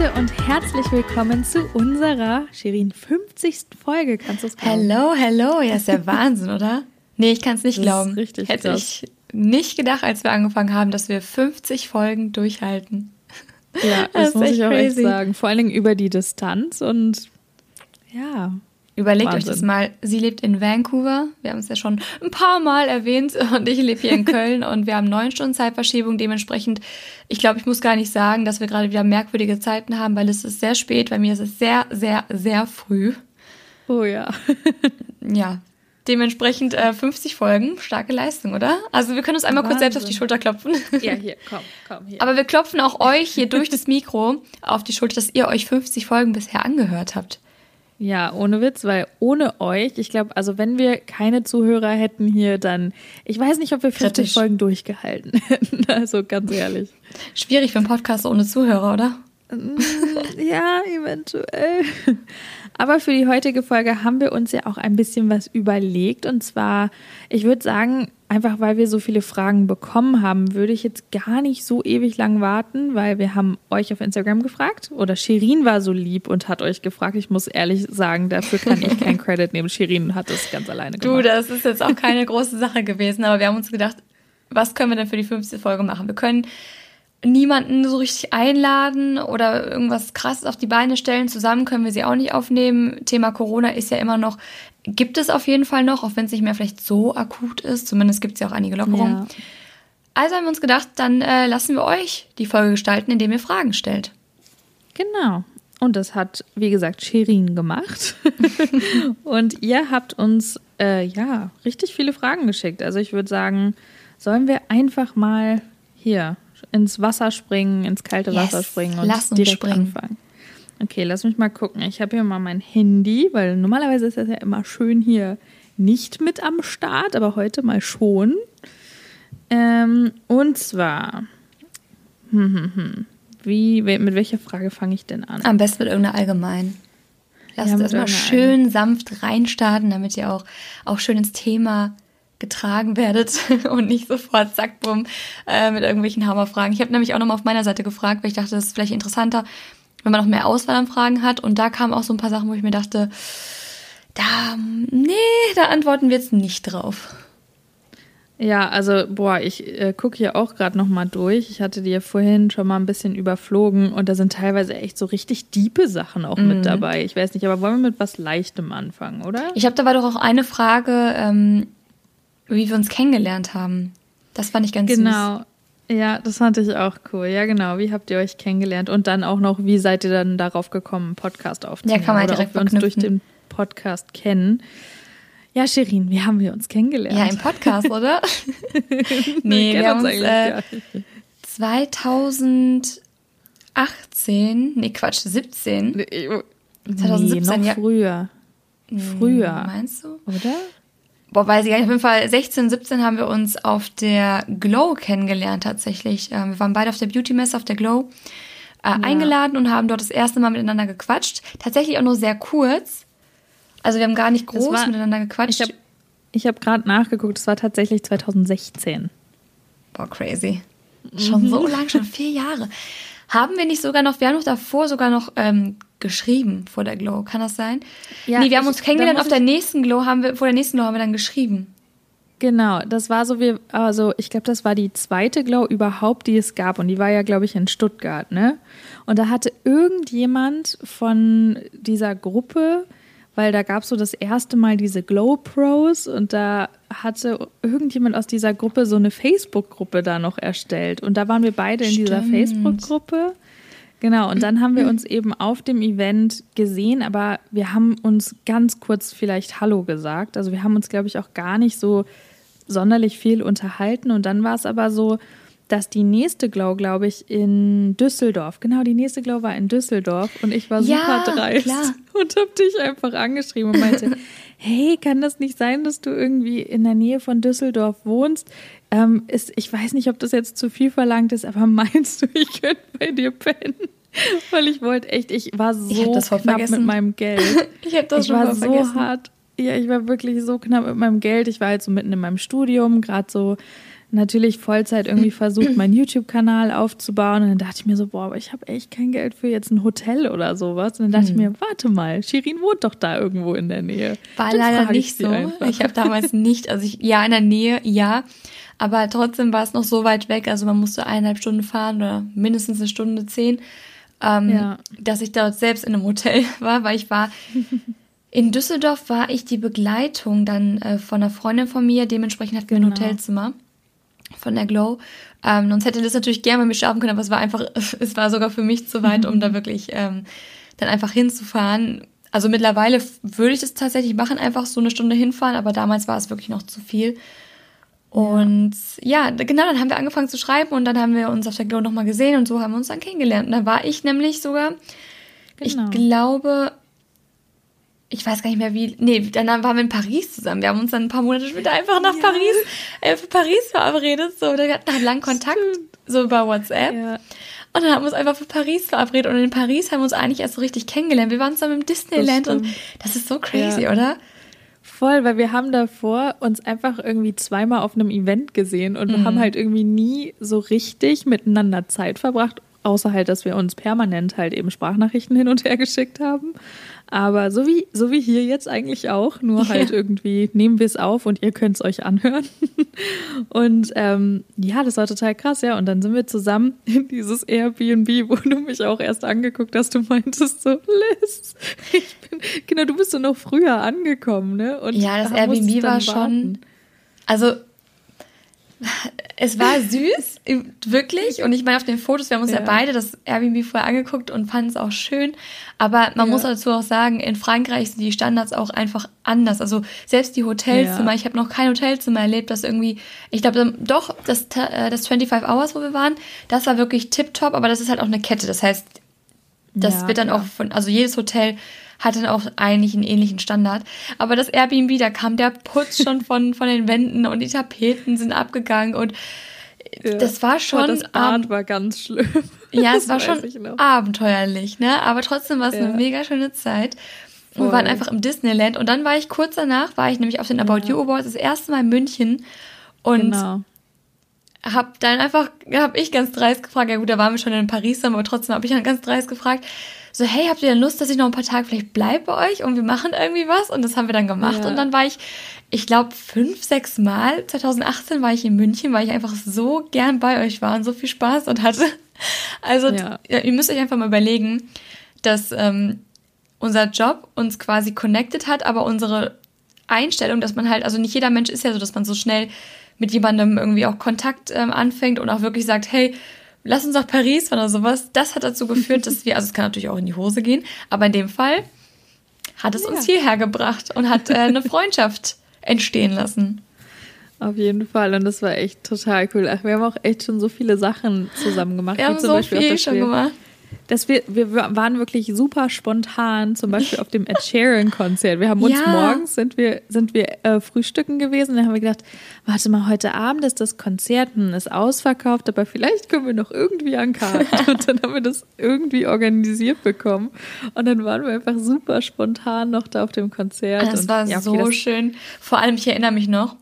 Leute und herzlich willkommen zu unserer Shirin 50. Folge. Kannst du es glauben? Hello, hello. Ja, ist ja Wahnsinn, oder? Nee, ich kann es nicht das glauben. richtig Hätte krass. ich nicht gedacht, als wir angefangen haben, dass wir 50 Folgen durchhalten. Ja, das, das muss ich auch crazy. echt sagen. Vor allen Dingen über die Distanz und ja, Überlegt Wahnsinn. euch das mal. Sie lebt in Vancouver. Wir haben es ja schon ein paar Mal erwähnt. Und ich lebe hier in Köln. und wir haben neun Stunden Zeitverschiebung. Dementsprechend, ich glaube, ich muss gar nicht sagen, dass wir gerade wieder merkwürdige Zeiten haben, weil es ist sehr spät. Bei mir ist es sehr, sehr, sehr früh. Oh ja. ja. Dementsprechend äh, 50 Folgen, starke Leistung, oder? Also wir können uns einmal Wahnsinn. kurz selbst auf die Schulter klopfen. Ja, hier, komm, komm, hier. Aber wir klopfen auch euch hier durch das Mikro auf die Schulter, dass ihr euch 50 Folgen bisher angehört habt. Ja, ohne Witz, weil ohne euch, ich glaube, also wenn wir keine Zuhörer hätten hier, dann, ich weiß nicht, ob wir 50 Kritisch. Folgen durchgehalten hätten. Also ganz ehrlich. Schwierig für einen Podcast ohne Zuhörer, oder? Mm, ja, eventuell. Aber für die heutige Folge haben wir uns ja auch ein bisschen was überlegt. Und zwar, ich würde sagen, einfach weil wir so viele Fragen bekommen haben, würde ich jetzt gar nicht so ewig lang warten, weil wir haben euch auf Instagram gefragt oder Shirin war so lieb und hat euch gefragt. Ich muss ehrlich sagen, dafür kann ich keinen Credit nehmen. Shirin hat es ganz alleine gemacht. Du, das ist jetzt auch keine große Sache gewesen, aber wir haben uns gedacht, was können wir denn für die 50. Folge machen? Wir können niemanden so richtig einladen oder irgendwas krasses auf die Beine stellen. Zusammen können wir sie auch nicht aufnehmen. Thema Corona ist ja immer noch, gibt es auf jeden Fall noch, auch wenn es nicht mehr vielleicht so akut ist. Zumindest gibt es ja auch einige Lockerungen. Ja. Also haben wir uns gedacht, dann äh, lassen wir euch die Folge gestalten, indem ihr Fragen stellt. Genau. Und das hat, wie gesagt, Shirin gemacht. und ihr habt uns, äh, ja, richtig viele Fragen geschickt. Also ich würde sagen, sollen wir einfach mal hier ins Wasser springen, ins kalte yes, Wasser springen und lass uns direkt springen. anfangen. Okay, lass mich mal gucken. Ich habe hier mal mein Handy, weil normalerweise ist das ja immer schön hier nicht mit am Start, aber heute mal schon. Ähm, und zwar, hm, hm, hm. Wie, mit welcher Frage fange ich denn an? Am besten mit irgendeiner allgemein. Lasst ja, uns erstmal schön sanft reinstarten, damit ihr auch, auch schön ins Thema getragen werdet und nicht sofort zack bumm äh, mit irgendwelchen Hammerfragen. Ich habe nämlich auch nochmal auf meiner Seite gefragt, weil ich dachte, das ist vielleicht interessanter, wenn man noch mehr Auswahl an Fragen hat. Und da kamen auch so ein paar Sachen, wo ich mir dachte, da, nee, da antworten wir jetzt nicht drauf. Ja, also, boah, ich äh, gucke hier auch gerade nochmal durch. Ich hatte die ja vorhin schon mal ein bisschen überflogen und da sind teilweise echt so richtig diepe Sachen auch mhm. mit dabei. Ich weiß nicht, aber wollen wir mit was Leichtem anfangen, oder? Ich habe da war doch auch eine Frage, ähm, wie wir uns kennengelernt haben. Das fand ich ganz genau. süß. Genau. Ja, das fand ich auch cool. Ja, genau. Wie habt ihr euch kennengelernt? Und dann auch noch, wie seid ihr dann darauf gekommen, einen Podcast aufzunehmen? Ja, kann man Oder direkt ob wir uns durch den Podcast kennen. Ja, Shirin, wie haben wir uns kennengelernt? Ja, im Podcast, oder? nee, wir, wir haben uns äh, 2018, nee, Quatsch, 17. Nee, 2017, nee, noch ja. früher. Früher. Meinst du? Oder? Boah, weiß ich gar nicht, auf jeden Fall 16, 17 haben wir uns auf der Glow kennengelernt tatsächlich. Ähm, wir waren beide auf der Beauty-Messe, auf der Glow, äh, ja. eingeladen und haben dort das erste Mal miteinander gequatscht. Tatsächlich auch nur sehr kurz. Also wir haben gar nicht groß war, miteinander gequatscht. Ich habe ich hab gerade nachgeguckt, es war tatsächlich 2016. Boah, crazy. Schon mhm. so lang, schon vier Jahre. Haben wir nicht sogar noch, wir haben noch davor sogar noch ähm, geschrieben vor der Glow. Kann das sein? Ja, nee, wir haben uns kennengelernt auf der nächsten Glow, haben wir, vor der nächsten Glow haben wir dann geschrieben. Genau, das war so wie, also ich glaube, das war die zweite Glow überhaupt, die es gab. Und die war ja, glaube ich, in Stuttgart, ne? Und da hatte irgendjemand von dieser Gruppe, weil da gab es so das erste Mal diese Glow Pros und da hatte irgendjemand aus dieser Gruppe so eine Facebook-Gruppe da noch erstellt. Und da waren wir beide in Stimmt. dieser Facebook-Gruppe. Genau, und dann haben wir uns eben auf dem Event gesehen, aber wir haben uns ganz kurz vielleicht Hallo gesagt. Also wir haben uns, glaube ich, auch gar nicht so sonderlich viel unterhalten. Und dann war es aber so, dass die nächste Glow, glaube ich, in Düsseldorf, genau, die nächste Glow war in Düsseldorf und ich war super ja, dreist klar. und habe dich einfach angeschrieben und meinte, hey, kann das nicht sein, dass du irgendwie in der Nähe von Düsseldorf wohnst? Ähm, ist, ich weiß nicht, ob das jetzt zu viel verlangt ist, aber meinst du, ich könnte bei dir pennen? Weil ich wollte echt, ich war so ich knapp vergessen. mit meinem Geld. ich habe das ich war so vergessen. hart. Ja, ich war wirklich so knapp mit meinem Geld. Ich war halt so mitten in meinem Studium, gerade so natürlich Vollzeit irgendwie versucht, meinen YouTube-Kanal aufzubauen. Und dann dachte ich mir so, boah, aber ich habe echt kein Geld für jetzt ein Hotel oder sowas. Und dann dachte hm. ich mir, warte mal, Shirin wohnt doch da irgendwo in der Nähe. War dann leider nicht so. Einfach. Ich habe damals nicht, also ich, ja, in der Nähe, ja. Aber trotzdem war es noch so weit weg. Also man musste eineinhalb Stunden fahren oder mindestens eine Stunde zehn. Ähm, ja. Dass ich dort selbst in einem Hotel war, weil ich war in Düsseldorf war ich die Begleitung dann äh, von einer Freundin von mir. Dementsprechend hatten wir genau. ein Hotelzimmer von der Glow. Ähm, sonst hätte das natürlich gerne mit mir schlafen können, aber es war einfach, es war sogar für mich zu weit, um da wirklich ähm, dann einfach hinzufahren. Also mittlerweile würde ich das tatsächlich machen, einfach so eine Stunde hinfahren, aber damals war es wirklich noch zu viel. Und ja. ja, genau, dann haben wir angefangen zu schreiben und dann haben wir uns auf der Glow nochmal gesehen und so haben wir uns dann kennengelernt. Und da war ich nämlich sogar, genau. ich glaube, ich weiß gar nicht mehr wie, nee, dann waren wir in Paris zusammen. Wir haben uns dann ein paar Monate später einfach nach ja. Paris, äh, für Paris verabredet. So, wir hatten halt langen Kontakt, Stimmt. so über WhatsApp. Ja. Und dann haben wir uns einfach für Paris verabredet. Und in Paris haben wir uns eigentlich erst so richtig kennengelernt. Wir waren zusammen im Disneyland das und das ist so crazy, ja. oder? Voll, weil wir haben davor uns einfach irgendwie zweimal auf einem Event gesehen und mhm. haben halt irgendwie nie so richtig miteinander Zeit verbracht, außer halt, dass wir uns permanent halt eben Sprachnachrichten hin und her geschickt haben. Aber so wie, so wie hier jetzt eigentlich auch, nur halt ja. irgendwie nehmen wir es auf und ihr könnt es euch anhören. Und ähm, ja, das war total krass, ja. Und dann sind wir zusammen in dieses Airbnb, wo du mich auch erst angeguckt hast, du meintest so, Liz, ich bin, genau, du bist so noch früher angekommen, ne? Und ja, das Airbnb war schon. Also es war süß, wirklich. Und ich meine, auf den Fotos, wir haben uns ja, ja beide das Airbnb vorher angeguckt und fanden es auch schön. Aber man ja. muss dazu auch sagen, in Frankreich sind die Standards auch einfach anders. Also selbst die Hotelzimmer, ja. ich habe noch kein Hotelzimmer erlebt, das irgendwie, ich glaube, doch, das, äh, das 25 Hours, wo wir waren, das war wirklich tipptopp, aber das ist halt auch eine Kette. Das heißt, das wird dann auch von, also jedes Hotel hat dann auch eigentlich einen ähnlichen Standard. Aber das Airbnb, da kam der Putz schon von, von den Wänden und die Tapeten sind abgegangen und ja. das war schon. Oh, das Bad war ganz schlimm. Ja, es war schon abenteuerlich, ne? Aber trotzdem war es ja. eine mega schöne Zeit. Voll. Wir waren einfach im Disneyland und dann war ich kurz danach, war ich nämlich auf den About. You Awards das erste Mal in München und genau. hab dann einfach, hab ich ganz dreist gefragt, ja gut, da waren wir schon in Paris, aber trotzdem habe ich dann ganz dreist gefragt, so, hey, habt ihr denn Lust, dass ich noch ein paar Tage vielleicht bleibe bei euch und wir machen irgendwie was? Und das haben wir dann gemacht. Ja. Und dann war ich, ich glaube, fünf, sechs Mal, 2018 war ich in München, weil ich einfach so gern bei euch war und so viel Spaß und hatte. Also, ja. ihr müsst euch einfach mal überlegen, dass ähm, unser Job uns quasi connected hat, aber unsere Einstellung, dass man halt, also nicht jeder Mensch ist ja so, dass man so schnell mit jemandem irgendwie auch Kontakt ähm, anfängt und auch wirklich sagt, hey, lass uns nach Paris fahren oder sowas. Das hat dazu geführt, dass wir, also es kann natürlich auch in die Hose gehen, aber in dem Fall hat es ja. uns hierher gebracht und hat äh, eine Freundschaft entstehen lassen. Auf jeden Fall. Und das war echt total cool. Ach, wir haben auch echt schon so viele Sachen zusammen gemacht. Wir haben so Beispiel viel schon gemacht dass wir, wir waren wirklich super spontan, zum Beispiel auf dem Ed Sheeran Konzert. Wir haben uns ja. morgens sind wir, sind wir äh, frühstücken gewesen, dann haben wir gedacht, warte mal, heute Abend ist das Konzert, hm, ist ausverkauft, aber vielleicht können wir noch irgendwie an Karten. Und dann haben wir das irgendwie organisiert bekommen. Und dann waren wir einfach super spontan noch da auf dem Konzert. Das und, war ja, okay, so schön. Vor allem, ich erinnere mich noch,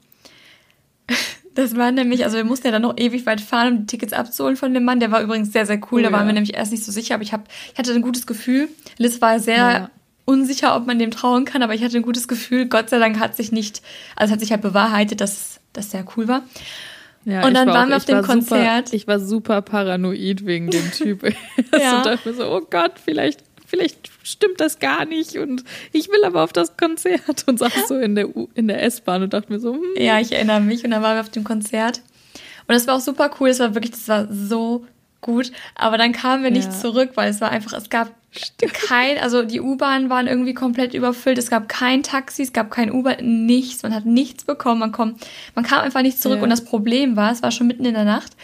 das war nämlich, also wir mussten ja dann noch ewig weit fahren, um die Tickets abzuholen von dem Mann. Der war übrigens sehr, sehr cool. Oh, da waren ja. wir nämlich erst nicht so sicher, aber ich, hab, ich hatte ein gutes Gefühl. Liz war sehr ja. unsicher, ob man dem trauen kann, aber ich hatte ein gutes Gefühl. Gott sei Dank hat sich nicht, also hat sich halt bewahrheitet, dass das sehr cool war. Ja, und dann war waren auch, wir auf dem Konzert. Super, ich war super paranoid wegen dem Typ. ja. und dachte mir so, oh Gott, vielleicht vielleicht stimmt das gar nicht und ich will aber auf das Konzert. Und saß so in der, in der S-Bahn und dachte mir so, hm. Ja, ich erinnere mich. Und dann waren wir auf dem Konzert. Und das war auch super cool, es war wirklich, das war so gut, aber dann kamen wir nicht ja. zurück, weil es war einfach, es gab kein, also die U-Bahnen waren irgendwie komplett überfüllt, es gab kein Taxi, es gab kein Uber, nichts, man hat nichts bekommen, man, kommt, man kam einfach nicht zurück. Ja. und das Problem war, es war schon mitten in der Nacht.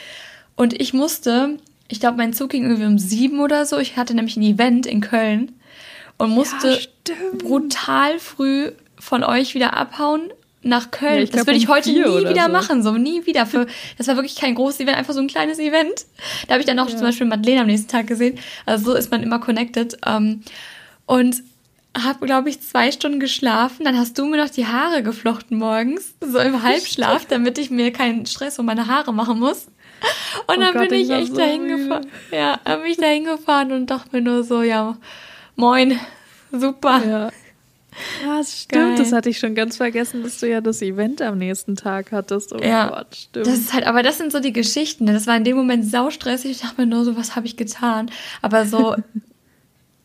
Und ich musste ich glaube, mein Zug ging irgendwie um sieben oder so. Ich hatte nämlich ein Event in Köln und musste ja, brutal früh von euch wieder abhauen nach Köln. Ja, das würde ich heute nie wieder so. machen, so nie wieder. Für, das war wirklich kein großes Event, einfach so ein kleines Event. Da habe ich dann auch ja. zum Beispiel Madeleine am nächsten Tag gesehen. Also so ist man immer connected. Ähm, und habe, glaube ich, zwei Stunden geschlafen. Dann hast du mir noch die Haare geflochten morgens, so im Halbschlaf, damit ich mir keinen Stress um meine Haare machen muss. Und oh dann Gott, bin ich, ich echt so dahin gefahren. Ja, dann bin ich dahin gefahren und dachte mir nur so, ja, moin, super. Ja. Ja, das stimmt. Geil. Das hatte ich schon ganz vergessen, dass du ja das Event am nächsten Tag hattest. Oh ja, Gott, stimmt. Das ist halt, aber das sind so die Geschichten. Ne? Das war in dem Moment saustressig. Ich dachte mir nur so, was habe ich getan? Aber so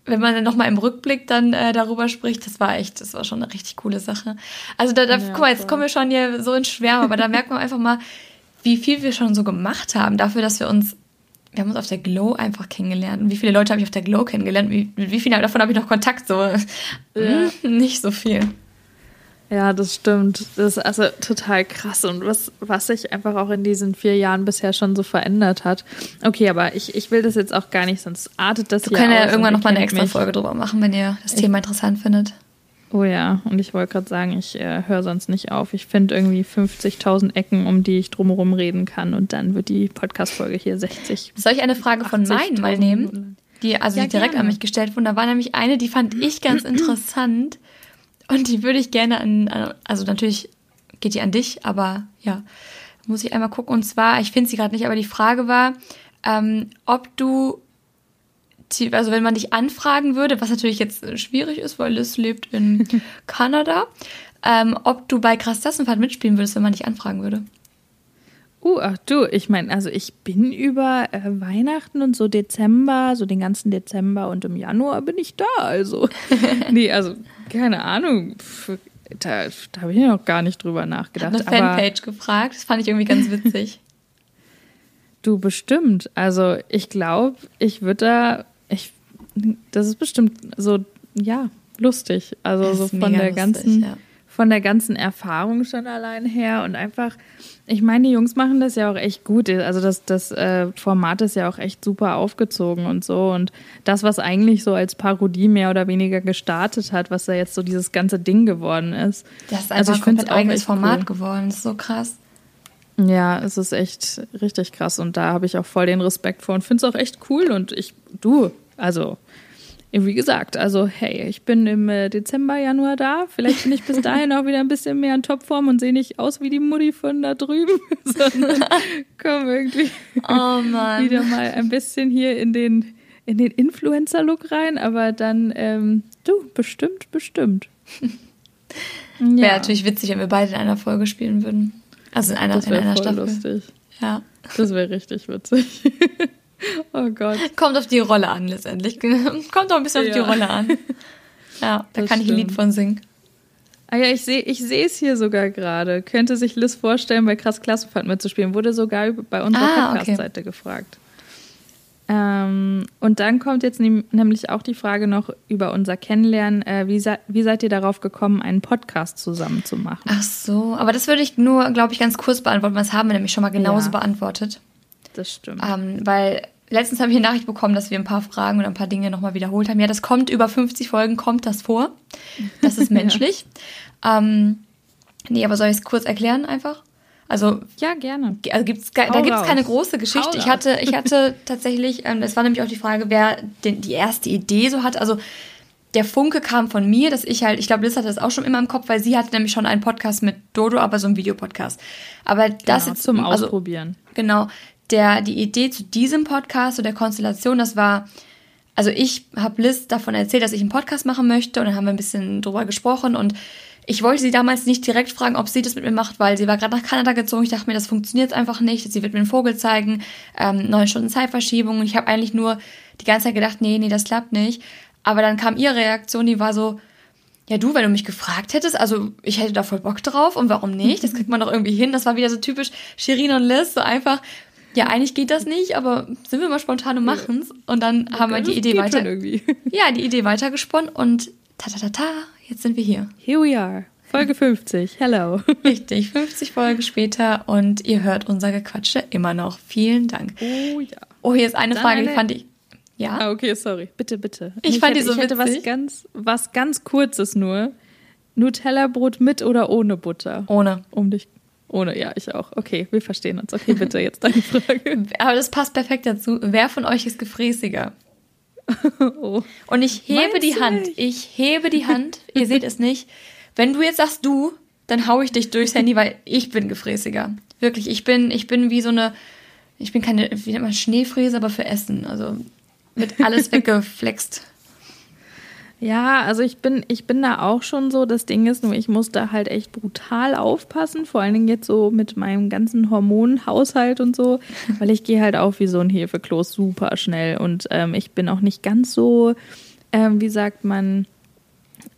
wenn man dann nochmal im Rückblick dann äh, darüber spricht, das war echt, das war schon eine richtig coole Sache. Also da, da ja, guck mal, jetzt kommen wir schon hier so ins Schwärmen, aber da merkt man einfach mal, wie viel wir schon so gemacht haben, dafür, dass wir uns, wir haben uns auf der Glow einfach kennengelernt. Und wie viele Leute habe ich auf der Glow kennengelernt? Wie, mit wie vielen davon habe ich noch Kontakt? So, ja. nicht so viel. Ja, das stimmt. Das ist also total krass und was, was sich einfach auch in diesen vier Jahren bisher schon so verändert hat. Okay, aber ich, ich will das jetzt auch gar nicht, sonst artet das Wir können ja irgendwann nochmal eine extra mich. Folge drüber machen, wenn ihr das ich, Thema interessant findet. Oh ja, und ich wollte gerade sagen, ich äh, höre sonst nicht auf. Ich finde irgendwie 50.000 Ecken, um die ich drumherum reden kann und dann wird die Podcast-Folge hier 60. Soll ich eine Frage von meinen mal nehmen? Die, also ja, die direkt gerne. an mich gestellt wurden. Da war nämlich eine, die fand ich ganz interessant. Und die würde ich gerne an, also natürlich geht die an dich, aber ja, muss ich einmal gucken. Und zwar, ich finde sie gerade nicht, aber die Frage war, ähm, ob du, also wenn man dich anfragen würde, was natürlich jetzt schwierig ist, weil Liz lebt in Kanada, ähm, ob du bei Krass Klassenfahrt mitspielen würdest, wenn man dich anfragen würde. Uh, ach du, ich meine, also ich bin über äh, Weihnachten und so Dezember, so den ganzen Dezember und im Januar bin ich da, also. nee, also keine Ahnung. Da, da habe ich noch gar nicht drüber nachgedacht. Hat eine Fanpage gefragt, das fand ich irgendwie ganz witzig. du bestimmt. Also ich glaube, ich würde da, ich, das ist bestimmt so, ja, lustig. Also so von der lustig, ganzen, ja. Von der ganzen Erfahrung schon allein her und einfach ich meine, die Jungs machen das ja auch echt gut. Also das, das äh, Format ist ja auch echt super aufgezogen und so. Und das, was eigentlich so als Parodie mehr oder weniger gestartet hat, was da jetzt so dieses ganze Ding geworden ist. Das ist also einfach also ich ein komplett eigenes Format cool. geworden. Das ist so krass. Ja, es ist echt richtig krass. Und da habe ich auch voll den Respekt vor und finde es auch echt cool. Und ich, du, also wie gesagt, also hey, ich bin im äh, Dezember, Januar da. Vielleicht bin ich bis dahin auch wieder ein bisschen mehr in Topform und sehe nicht aus wie die Mutti von da drüben, sondern komme irgendwie oh wieder mal ein bisschen hier in den, in den Influencer-Look rein. Aber dann, ähm, du, bestimmt, bestimmt. ja. Wäre natürlich witzig, wenn wir beide in einer Folge spielen würden. Also in einer, das in einer voll Staffel. lustig. Ja. Das wäre richtig witzig. Oh Gott. Kommt auf die Rolle an, letztendlich. Kommt auch ein bisschen ja. auf die Rolle an. Ja, da das kann ich ein Lied von singen. Ah ja, ich sehe ich es hier sogar gerade. Könnte sich Liz vorstellen, bei Krass Klassenfahrt mitzuspielen. Wurde sogar bei unserer ah, Podcast-Seite okay. gefragt. Ähm, und dann kommt jetzt nämlich auch die Frage noch über unser Kennenlernen. Äh, wie, wie seid ihr darauf gekommen, einen Podcast zusammen zu machen? Ach so, aber das würde ich nur, glaube ich, ganz kurz beantworten. Das haben wir nämlich schon mal genauso ja. beantwortet das stimmt. Ähm, weil letztens habe ich eine Nachricht bekommen, dass wir ein paar Fragen oder ein paar Dinge nochmal wiederholt haben. Ja, das kommt über 50 Folgen, kommt das vor. Das ist menschlich. ja. ähm, nee, aber soll ich es kurz erklären einfach? Also ja, gerne. Also gibt's, da gibt es keine große Geschichte. ich hatte, ich hatte tatsächlich, ähm, das war nämlich auch die Frage, wer den, die erste Idee so hat. Also der Funke kam von mir, dass ich halt, ich glaube, Liz hatte das auch schon immer im Kopf, weil sie hatte nämlich schon einen Podcast mit Dodo, aber so ein Videopodcast. Aber das genau, jetzt zum also, Ausprobieren. Genau der, die Idee zu diesem Podcast oder der Konstellation, das war, also ich habe Liz davon erzählt, dass ich einen Podcast machen möchte und dann haben wir ein bisschen drüber gesprochen und ich wollte sie damals nicht direkt fragen, ob sie das mit mir macht, weil sie war gerade nach Kanada gezogen. Ich dachte mir, das funktioniert einfach nicht. Sie wird mir einen Vogel zeigen, ähm, neun Stunden Zeitverschiebung. Und ich habe eigentlich nur die ganze Zeit gedacht, nee, nee, das klappt nicht. Aber dann kam ihre Reaktion, die war so, ja du, wenn du mich gefragt hättest, also ich hätte da voll Bock drauf und warum nicht? Das kriegt man doch irgendwie hin. Das war wieder so typisch Shirin und Liz, so einfach, ja, eigentlich geht das nicht, aber sind wir mal spontan und machen's. Und dann okay, haben wir die Idee weiter. Ja, die Idee weitergesponnen und ta ta ta ta, jetzt sind wir hier. Here we are. Folge 50. Hello. Richtig, 50 Folgen später und ihr hört unser Gequatsche immer noch. Vielen Dank. Oh ja. Oh, hier ist eine dann Frage, die fand ich. Ja. Ah, okay, sorry. Bitte, bitte. Ich, ich fand hätte, die so ich was ganz, was ganz kurzes nur. Nutella-Brot mit oder ohne Butter? Ohne. Um dich ohne, ja, ich auch. Okay, wir verstehen uns. Okay, bitte, jetzt deine Frage. Aber das passt perfekt dazu. Wer von euch ist gefräßiger? oh. Und ich hebe Meinst die Hand. Nicht? Ich hebe die Hand. Ihr seht es nicht. Wenn du jetzt sagst du, dann hau ich dich durchs Handy, weil ich bin gefräßiger. Wirklich, ich bin, ich bin wie so eine, ich bin keine, wie nennt man Schneefräse, aber für Essen. Also mit alles weggeflext. Ja, also ich bin, ich bin da auch schon so. Das Ding ist nur, ich muss da halt echt brutal aufpassen, vor allen Dingen jetzt so mit meinem ganzen Hormonhaushalt und so, weil ich gehe halt auch wie so ein Hefekloß super schnell. Und ähm, ich bin auch nicht ganz so, ähm, wie sagt man,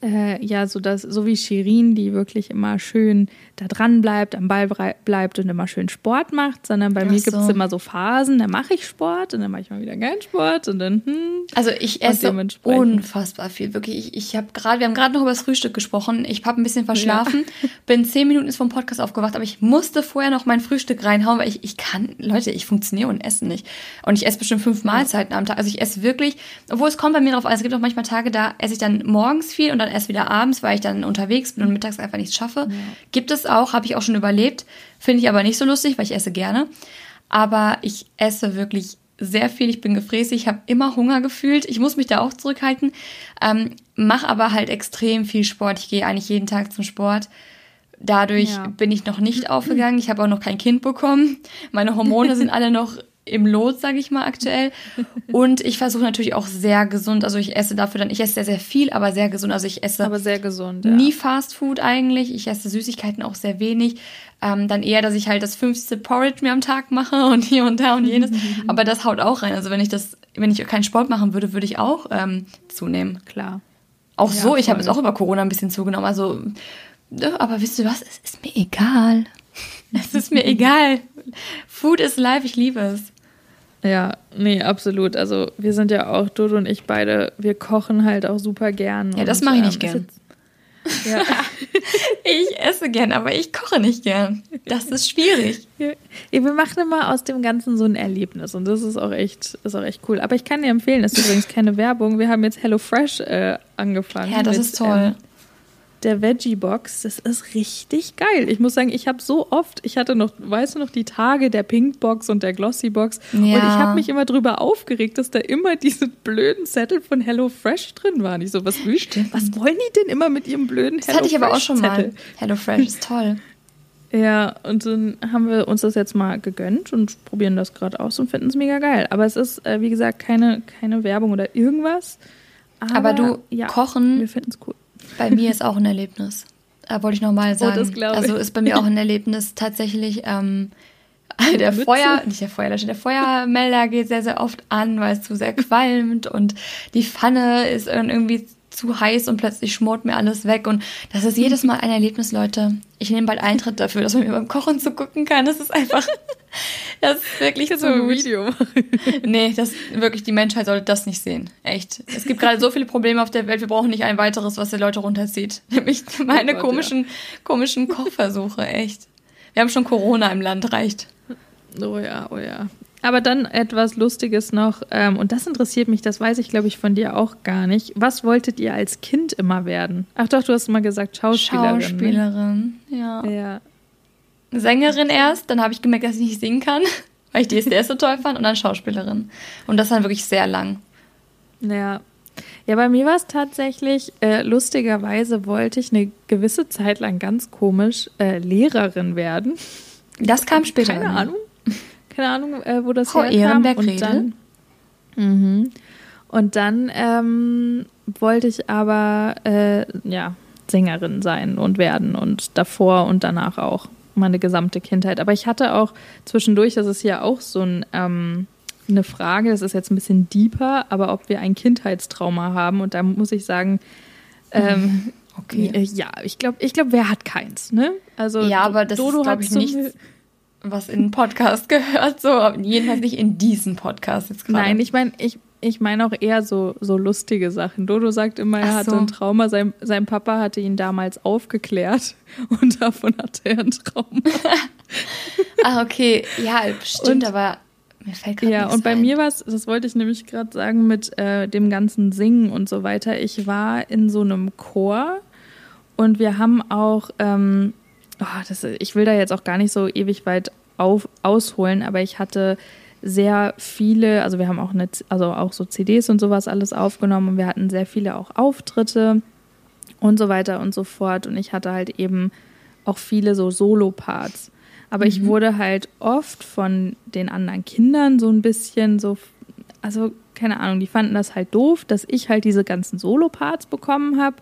äh, ja, so, das, so wie Shirin, die wirklich immer schön da dran bleibt, am Ball bleibt und immer schön Sport macht, sondern bei Ach mir so. gibt es immer so Phasen, da mache ich Sport und dann mache ich mal wieder keinen Sport und dann, hm. Also ich esse unfassbar viel, wirklich. Ich, ich habe gerade, wir haben gerade noch über das Frühstück gesprochen. Ich habe ein bisschen verschlafen, ja. bin zehn Minuten ist vom Podcast aufgewacht, aber ich musste vorher noch mein Frühstück reinhauen, weil ich, ich kann, Leute, ich funktioniere und esse nicht. Und ich esse bestimmt fünf Mahlzeiten am Tag. Also ich esse wirklich, obwohl es kommt bei mir drauf an, es gibt auch manchmal Tage, da esse ich dann morgens viel und dann erst wieder abends, weil ich dann unterwegs bin und mittags einfach nichts schaffe. Ja. Gibt es auch, habe ich auch schon überlebt. Finde ich aber nicht so lustig, weil ich esse gerne. Aber ich esse wirklich sehr viel. Ich bin gefräßig, habe immer Hunger gefühlt. Ich muss mich da auch zurückhalten. Ähm, Mache aber halt extrem viel Sport. Ich gehe eigentlich jeden Tag zum Sport. Dadurch ja. bin ich noch nicht aufgegangen. Ich habe auch noch kein Kind bekommen. Meine Hormone sind alle noch im Lot, sage ich mal aktuell. Und ich versuche natürlich auch sehr gesund. Also ich esse dafür dann, ich esse sehr, sehr viel, aber sehr gesund. Also ich esse aber sehr gesund, ja. nie Fast Food eigentlich. Ich esse Süßigkeiten auch sehr wenig. Ähm, dann eher, dass ich halt das 50. Porridge mir am Tag mache und hier und da und jenes. aber das haut auch rein. Also wenn ich das, wenn ich keinen Sport machen würde, würde ich auch ähm, zunehmen. Klar. Auch ja, so, ich habe jetzt auch über Corona ein bisschen zugenommen. Also, aber wisst ihr was? Es ist mir egal. Es ist mir egal. Food is life, ich liebe es. Ja, nee, absolut. Also wir sind ja auch, Dodo und ich beide, wir kochen halt auch super gern. Ja, das mache ich nicht ähm, gern. Ja. ich esse gern, aber ich koche nicht gern. Das ist schwierig. Ja, wir machen immer aus dem Ganzen so ein Erlebnis und das ist auch echt, ist auch echt cool. Aber ich kann dir empfehlen, das ist übrigens keine Werbung. Wir haben jetzt HelloFresh äh, angefangen. Ja, das mit, ist toll. Ähm, der Veggie Box, das ist richtig geil. Ich muss sagen, ich habe so oft, ich hatte noch, weißt du noch, die Tage der Pink Box und der Glossy Box ja. und ich habe mich immer drüber aufgeregt, dass da immer diese blöden Zettel von Hello Fresh drin waren. Ich so, was, was wollen die denn immer mit ihrem blöden Das hatte ich aber auch schon mal. Hello Fresh ist toll. Ja, und dann haben wir uns das jetzt mal gegönnt und probieren das gerade aus und finden es mega geil. Aber es ist, äh, wie gesagt, keine, keine Werbung oder irgendwas. Aber, aber du, ja, kochen. Wir finden es cool. Bei mir ist auch ein Erlebnis. Da wollte ich nochmal sagen. Oh, also ist bei mir auch ein Erlebnis tatsächlich. Ähm, der Mütze. Feuer, nicht der Feuerlöscher, der Feuermelder geht sehr, sehr oft an, weil es zu sehr qualmt und die Pfanne ist irgendwie zu heiß und plötzlich schmort mir alles weg. Und das ist jedes Mal ein Erlebnis, Leute. Ich nehme bald Eintritt dafür, dass man mir beim Kochen zugucken kann. Das ist einfach, das ist wirklich so ein Video. Nee, das wirklich, die Menschheit sollte das nicht sehen. Echt. Es gibt gerade so viele Probleme auf der Welt, wir brauchen nicht ein weiteres, was die Leute runterzieht. Nämlich meine oh Gott, komischen, ja. komischen Kochversuche, echt. Wir haben schon Corona im Land, reicht. Oh ja, oh ja. Aber dann etwas Lustiges noch, ähm, und das interessiert mich, das weiß ich, glaube ich, von dir auch gar nicht. Was wolltet ihr als Kind immer werden? Ach doch, du hast mal gesagt Schauspielerin. Schauspielerin, ne? ja. ja. Sängerin erst, dann habe ich gemerkt, dass ich nicht singen kann, weil ich DSDS so toll fand, und dann Schauspielerin. Und das dann wirklich sehr lang. Ja. Ja, bei mir war es tatsächlich, äh, lustigerweise wollte ich eine gewisse Zeit lang ganz komisch äh, Lehrerin werden. Das kam später. Keine Ahnung keine Ahnung, äh, wo das Frau herkam. Ehrenberg und dann, mh, und dann ähm, wollte ich aber äh, ja Sängerin sein und werden und davor und danach auch meine gesamte Kindheit. Aber ich hatte auch zwischendurch, das ist ja auch so ein, ähm, eine Frage, das ist jetzt ein bisschen deeper, aber ob wir ein Kindheitstrauma haben. Und da muss ich sagen, ähm, okay. ja, ich glaube, ich glaub, wer hat keins, ne? Also ja, aber das Dodo ist, ich, nicht was in den Podcast gehört, so, jedenfalls nicht in diesen Podcast jetzt gerade. Nein, ich meine, ich, ich meine auch eher so, so lustige Sachen. Dodo sagt immer, er Ach hatte so. ein Trauma. Sein, sein Papa hatte ihn damals aufgeklärt und davon hatte er ein Trauma. ah, okay. Ja, stimmt, und, aber mir fällt gerade Ja, und bei ein. mir war es, das wollte ich nämlich gerade sagen, mit äh, dem ganzen Singen und so weiter. Ich war in so einem Chor und wir haben auch ähm, oh, das, ich will da jetzt auch gar nicht so ewig weit auf, ausholen, aber ich hatte sehr viele, also wir haben auch eine, also auch so CDs und sowas alles aufgenommen und wir hatten sehr viele auch Auftritte und so weiter und so fort. Und ich hatte halt eben auch viele so Solo-Parts. Aber mhm. ich wurde halt oft von den anderen Kindern so ein bisschen so, also keine Ahnung, die fanden das halt doof, dass ich halt diese ganzen Solo-Parts bekommen habe.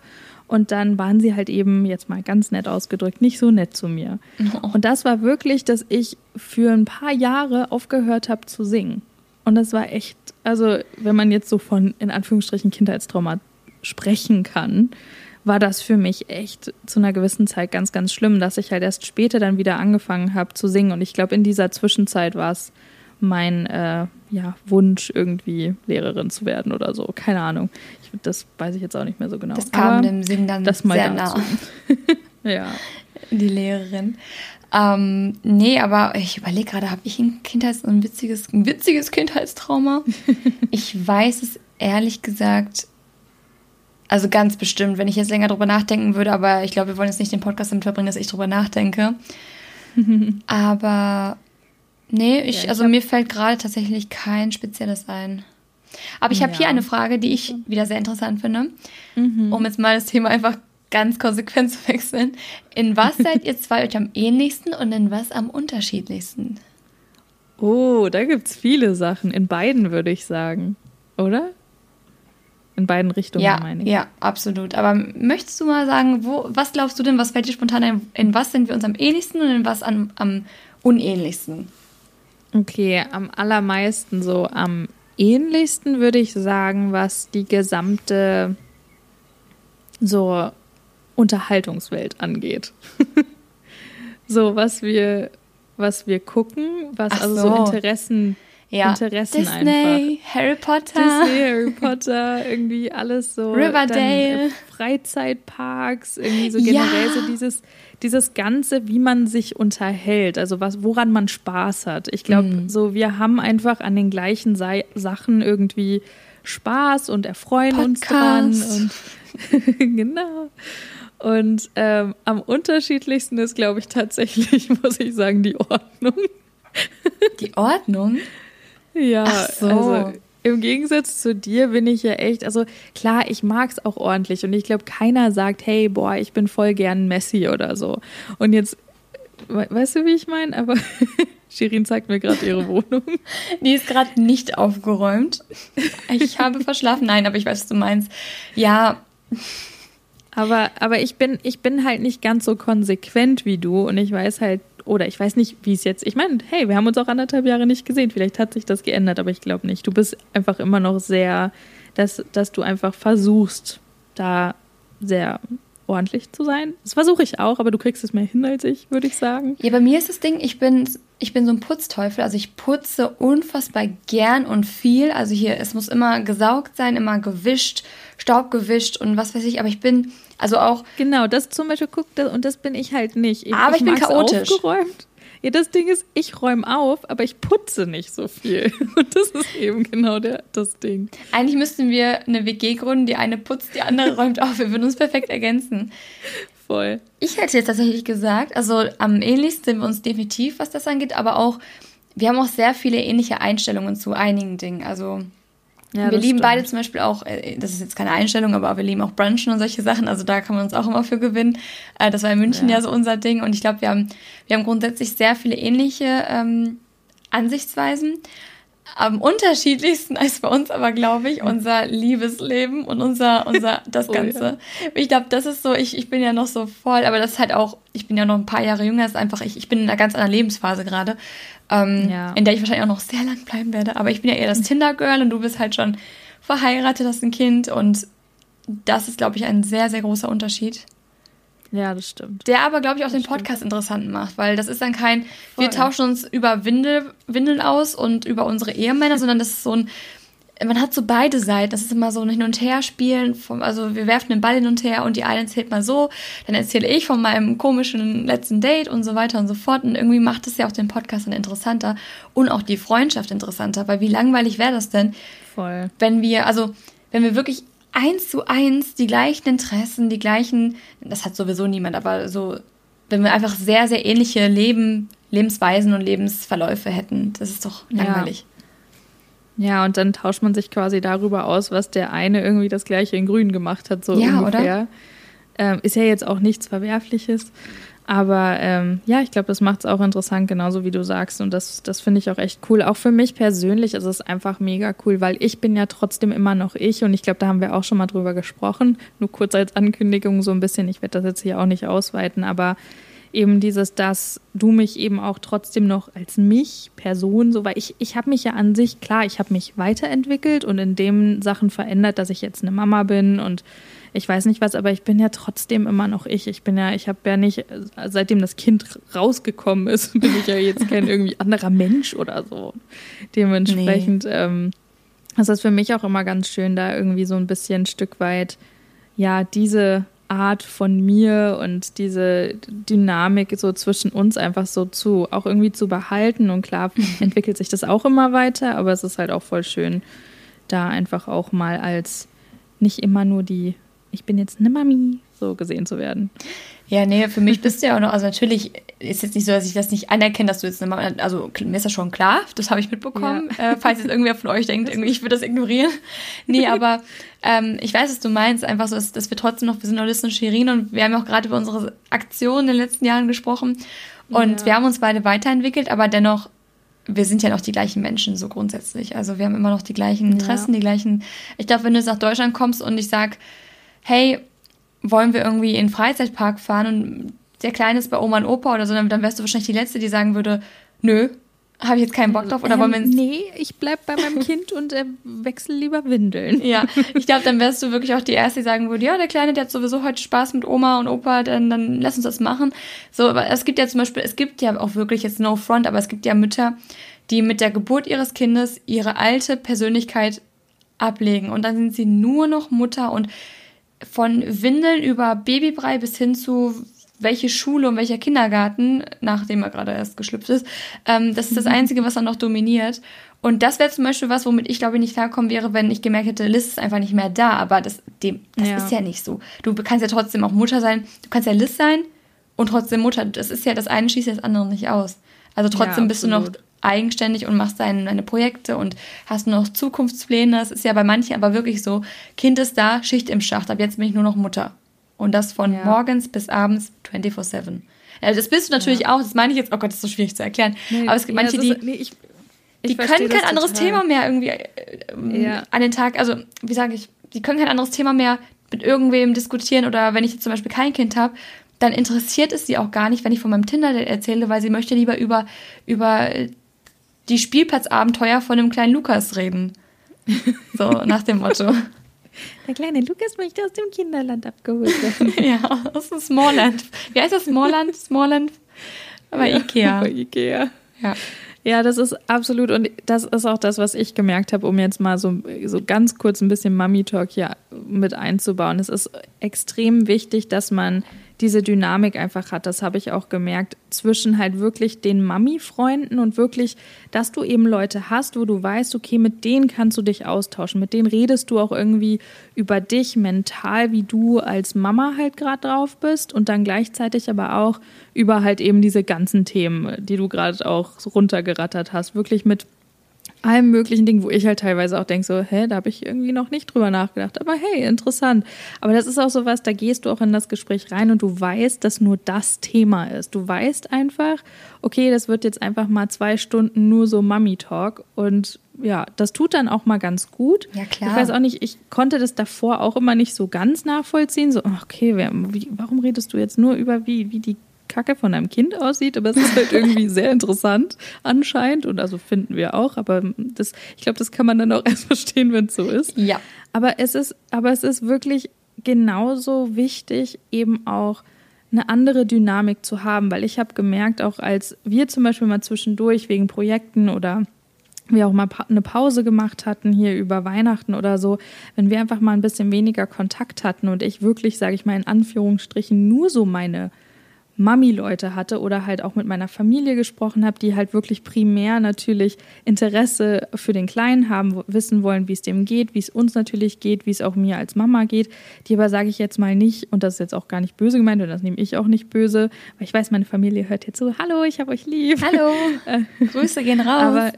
Und dann waren sie halt eben, jetzt mal ganz nett ausgedrückt, nicht so nett zu mir. Oh. Und das war wirklich, dass ich für ein paar Jahre aufgehört habe zu singen. Und das war echt, also wenn man jetzt so von in Anführungsstrichen Kindheitstrauma sprechen kann, war das für mich echt zu einer gewissen Zeit ganz, ganz schlimm, dass ich halt erst später dann wieder angefangen habe zu singen. Und ich glaube, in dieser Zwischenzeit war es mein äh, ja, Wunsch, irgendwie Lehrerin zu werden oder so. Keine Ahnung. Ich, das weiß ich jetzt auch nicht mehr so genau. Das kam Aber dem Singen dann sehr nah. ja. Die Lehrerin. Ähm, nee, aber ich überlege gerade, habe ich ein Kindheits-, ein witziges, ein witziges Kindheitstrauma? ich weiß es ehrlich gesagt also ganz bestimmt, wenn ich jetzt länger drüber nachdenken würde, aber ich glaube, wir wollen jetzt nicht den Podcast damit verbringen, dass ich drüber nachdenke. aber nee, ich, ja, ich also mir fällt gerade tatsächlich kein spezielles ein. Aber ich habe ja. hier eine Frage, die ich wieder sehr interessant finde, mhm. um jetzt mal das Thema einfach ganz konsequent zu wechseln. In was seid ihr zwei euch am ähnlichsten und in was am unterschiedlichsten? Oh, da gibt es viele Sachen. In beiden würde ich sagen, oder? In beiden Richtungen, ja, meine ich. Ja, absolut. Aber möchtest du mal sagen, wo, was glaubst du denn, was fällt dir spontan ein, in was sind wir uns am ähnlichsten und in was am, am unähnlichsten? Okay, am allermeisten so am ähnlichsten würde ich sagen, was die gesamte so Unterhaltungswelt angeht. so was wir was wir gucken, was Ach also so, so Interessen ja. Interessen Disney, einfach. Harry Potter. Disney, Harry Potter, irgendwie alles so. Riverdale. Freizeitparks, irgendwie so generell ja. so dieses, dieses Ganze, wie man sich unterhält, also was, woran man Spaß hat. Ich glaube, mhm. so wir haben einfach an den gleichen Sei Sachen irgendwie Spaß und erfreuen Podcast. uns dran. Und genau. Und ähm, am unterschiedlichsten ist, glaube ich, tatsächlich, muss ich sagen, die Ordnung. Die Ordnung? Ja, so. also im Gegensatz zu dir bin ich ja echt, also klar, ich mag es auch ordentlich und ich glaube, keiner sagt, hey, boah, ich bin voll gern Messi oder so. Und jetzt, weißt du, wie ich meine? Aber Shirin zeigt mir gerade ihre Wohnung. Die ist gerade nicht aufgeräumt. Ich habe verschlafen. Nein, aber ich weiß, was du meinst. Ja. Aber, aber ich, bin, ich bin halt nicht ganz so konsequent wie du und ich weiß halt, oder ich weiß nicht, wie es jetzt. Ich meine, hey, wir haben uns auch anderthalb Jahre nicht gesehen. Vielleicht hat sich das geändert, aber ich glaube nicht. Du bist einfach immer noch sehr, dass, dass du einfach versuchst, da sehr ordentlich zu sein. Das versuche ich auch, aber du kriegst es mehr hin als ich, würde ich sagen. Ja, bei mir ist das Ding, ich bin, ich bin so ein Putzteufel. Also ich putze unfassbar gern und viel. Also hier, es muss immer gesaugt sein, immer gewischt, Staub gewischt und was weiß ich. Aber ich bin also auch. Genau, das zum Beispiel guckt und das bin ich halt nicht. Ich, aber ich, ich bin chaotisch. Aufgeräumt. Ja, das Ding ist, ich räume auf, aber ich putze nicht so viel. Und das ist eben genau der, das Ding. Eigentlich müssten wir eine WG gründen, die eine putzt, die andere räumt auf. Wir würden uns perfekt ergänzen. Voll. Ich hätte jetzt tatsächlich gesagt, also am ähnlichsten sind wir uns definitiv, was das angeht, aber auch, wir haben auch sehr viele ähnliche Einstellungen zu einigen Dingen. Also ja, wir lieben stimmt. beide zum Beispiel auch, äh, das ist jetzt keine Einstellung, aber wir lieben auch Brunchen und solche Sachen. Also da kann man uns auch immer für gewinnen. Äh, das war in München ja, ja so unser Ding. Und ich glaube, wir haben, wir haben grundsätzlich sehr viele ähnliche ähm, Ansichtsweisen. Am unterschiedlichsten ist bei uns aber, glaube ich, unser Liebesleben und unser, unser das Ganze. Oh, ja. Ich glaube, das ist so, ich, ich bin ja noch so voll, aber das ist halt auch, ich bin ja noch ein paar Jahre jünger, ist einfach, ich, ich bin in einer ganz anderen Lebensphase gerade ähm, ja. in der ich wahrscheinlich auch noch sehr lang bleiben werde. Aber ich bin ja eher das Tinder-Girl und du bist halt schon verheiratet, hast ein Kind und das ist, glaube ich, ein sehr, sehr großer Unterschied. Ja, das stimmt. Der aber, glaube ich, auch das den Podcast stimmt. interessant macht, weil das ist dann kein, Voll. wir tauschen uns über Windel, Windeln aus und über unsere Ehemänner, sondern das ist so ein, man hat so beide Seiten. Das ist immer so ein Hin- und Her-Spielen. Also wir werfen den Ball hin und her und die eine erzählt mal so, dann erzähle ich von meinem komischen letzten Date und so weiter und so fort. Und irgendwie macht es ja auch den Podcast dann interessanter und auch die Freundschaft interessanter, weil wie langweilig wäre das denn? Voll. Wenn wir, also wenn wir wirklich eins zu eins die gleichen Interessen, die gleichen, das hat sowieso niemand, aber so, wenn wir einfach sehr, sehr ähnliche Leben Lebensweisen und Lebensverläufe hätten. Das ist doch langweilig. Ja. ja. und dann tauscht man sich quasi darüber aus, was der eine irgendwie das gleiche in Grün gemacht hat, so ja, ungefähr. Ähm, ist ja jetzt auch nichts Verwerfliches. Aber ähm, ja, ich glaube, das macht es auch interessant, genauso wie du sagst. Und das, das finde ich auch echt cool. Auch für mich persönlich ist es einfach mega cool, weil ich bin ja trotzdem immer noch ich. Und ich glaube, da haben wir auch schon mal drüber gesprochen. Nur kurz als Ankündigung so ein bisschen. Ich werde das jetzt hier auch nicht ausweiten, aber eben dieses, dass du mich eben auch trotzdem noch als mich, Person, so, weil ich, ich habe mich ja an sich, klar, ich habe mich weiterentwickelt und in dem Sachen verändert, dass ich jetzt eine Mama bin und ich weiß nicht was, aber ich bin ja trotzdem immer noch ich. Ich bin ja, ich habe ja nicht, seitdem das Kind rausgekommen ist, bin ich ja jetzt kein irgendwie anderer Mensch oder so. Dementsprechend, nee. ähm, das ist für mich auch immer ganz schön, da irgendwie so ein bisschen ein Stück weit, ja, diese Art von mir und diese Dynamik so zwischen uns einfach so zu, auch irgendwie zu behalten. Und klar entwickelt sich das auch immer weiter, aber es ist halt auch voll schön, da einfach auch mal als nicht immer nur die ich bin jetzt eine Mami, so gesehen zu werden. Ja, nee, für mich bist du ja auch noch, also natürlich ist jetzt nicht so, dass ich das nicht anerkenne, dass du jetzt eine Mama, also mir ist das schon klar, das habe ich mitbekommen. Ja. Äh, falls jetzt irgendwer von euch denkt, irgendwie, ich würde das ignorieren. Nee, aber ähm, ich weiß, was du meinst, einfach so, dass, dass wir trotzdem noch, wir sind Nordisten und Shirin und wir haben ja auch gerade über unsere Aktionen in den letzten Jahren gesprochen und ja. wir haben uns beide weiterentwickelt, aber dennoch wir sind ja noch die gleichen Menschen so grundsätzlich. Also wir haben immer noch die gleichen Interessen, ja. die gleichen. Ich glaube, wenn du jetzt nach Deutschland kommst und ich sag, hey, wollen wir irgendwie in den Freizeitpark fahren und der Kleine ist bei Oma und Opa oder so, dann, wärst du wahrscheinlich die Letzte, die sagen würde, nö, habe ich jetzt keinen Bock drauf oder ähm, wollen wir Nee, ich bleib bei meinem Kind und äh, wechsle lieber Windeln. Ja, ich glaube, dann wärst du wirklich auch die Erste, die sagen würde, ja, der Kleine, der hat sowieso heute Spaß mit Oma und Opa, dann, dann lass uns das machen. So, aber es gibt ja zum Beispiel, es gibt ja auch wirklich jetzt No Front, aber es gibt ja Mütter, die mit der Geburt ihres Kindes ihre alte Persönlichkeit ablegen und dann sind sie nur noch Mutter und von Windeln über Babybrei bis hin zu welche Schule und welcher Kindergarten, nachdem er gerade erst geschlüpft ist, ähm, das ist das mhm. Einzige, was dann noch dominiert. Und das wäre zum Beispiel was, womit ich glaube ich nicht klarkommen wäre, wenn ich gemerkt hätte, Liz ist einfach nicht mehr da. Aber das, dem, das ja. ist ja nicht so. Du kannst ja trotzdem auch Mutter sein. Du kannst ja Liz sein und trotzdem Mutter. Das ist ja, das eine schließt das andere nicht aus. Also trotzdem ja, bist du noch eigenständig und machst deine, deine Projekte und hast noch Zukunftspläne. Das ist ja bei manchen aber wirklich so, Kind ist da, Schicht im Schacht, ab jetzt bin ich nur noch Mutter. Und das von ja. morgens bis abends 24-7. Also das bist du natürlich ja. auch, das meine ich jetzt, oh Gott, das ist so schwierig zu erklären. Nee, aber es gibt manche, die, nee, ich, ich die können kein anderes total. Thema mehr irgendwie äh, ja. an den Tag, also wie sage ich, die können kein anderes Thema mehr mit irgendwem diskutieren oder wenn ich jetzt zum Beispiel kein Kind habe, dann interessiert es sie auch gar nicht, wenn ich von meinem Tinder erzähle, weil sie möchte lieber über, über die Spielplatzabenteuer von dem kleinen Lukas reden. So, nach dem Motto. Der kleine Lukas möchte aus dem Kinderland abgeholt werden. ja, aus dem Smallland. Wie heißt das? Smallland? Smallland? Bei Ikea. Bei Ikea. Ja. Ja, das ist absolut, und das ist auch das, was ich gemerkt habe, um jetzt mal so, so ganz kurz ein bisschen Mummy-Talk hier mit einzubauen. Es ist extrem wichtig, dass man diese Dynamik einfach hat. Das habe ich auch gemerkt zwischen halt wirklich den Mami-Freunden und wirklich, dass du eben Leute hast, wo du weißt, okay, mit denen kannst du dich austauschen, mit denen redest du auch irgendwie über dich mental, wie du als Mama halt gerade drauf bist und dann gleichzeitig aber auch über halt eben diese ganzen Themen, die du gerade auch runtergerattert hast, wirklich mit allem möglichen Dingen, wo ich halt teilweise auch denke, so, hä, da habe ich irgendwie noch nicht drüber nachgedacht. Aber hey, interessant. Aber das ist auch so was, da gehst du auch in das Gespräch rein und du weißt, dass nur das Thema ist. Du weißt einfach, okay, das wird jetzt einfach mal zwei Stunden nur so Mummy-Talk und ja, das tut dann auch mal ganz gut. Ja, klar. Ich weiß auch nicht, ich konnte das davor auch immer nicht so ganz nachvollziehen. So, okay, wer, wie, warum redest du jetzt nur über, wie, wie die kacke von einem Kind aussieht, aber es ist halt irgendwie sehr interessant anscheinend und also finden wir auch, aber das, ich glaube, das kann man dann auch erst verstehen, wenn es so ist. Ja. Aber es ist, aber es ist wirklich genauso wichtig, eben auch eine andere Dynamik zu haben, weil ich habe gemerkt, auch als wir zum Beispiel mal zwischendurch wegen Projekten oder wir auch mal eine Pause gemacht hatten hier über Weihnachten oder so, wenn wir einfach mal ein bisschen weniger Kontakt hatten und ich wirklich, sage ich mal in Anführungsstrichen, nur so meine Mami-Leute hatte oder halt auch mit meiner Familie gesprochen habe, die halt wirklich primär natürlich Interesse für den Kleinen haben, wissen wollen, wie es dem geht, wie es uns natürlich geht, wie es auch mir als Mama geht. Die aber sage ich jetzt mal nicht, und das ist jetzt auch gar nicht böse gemeint und das nehme ich auch nicht böse, weil ich weiß, meine Familie hört jetzt so, hallo, ich habe euch lieb. Hallo, Grüße gehen raus. Aber,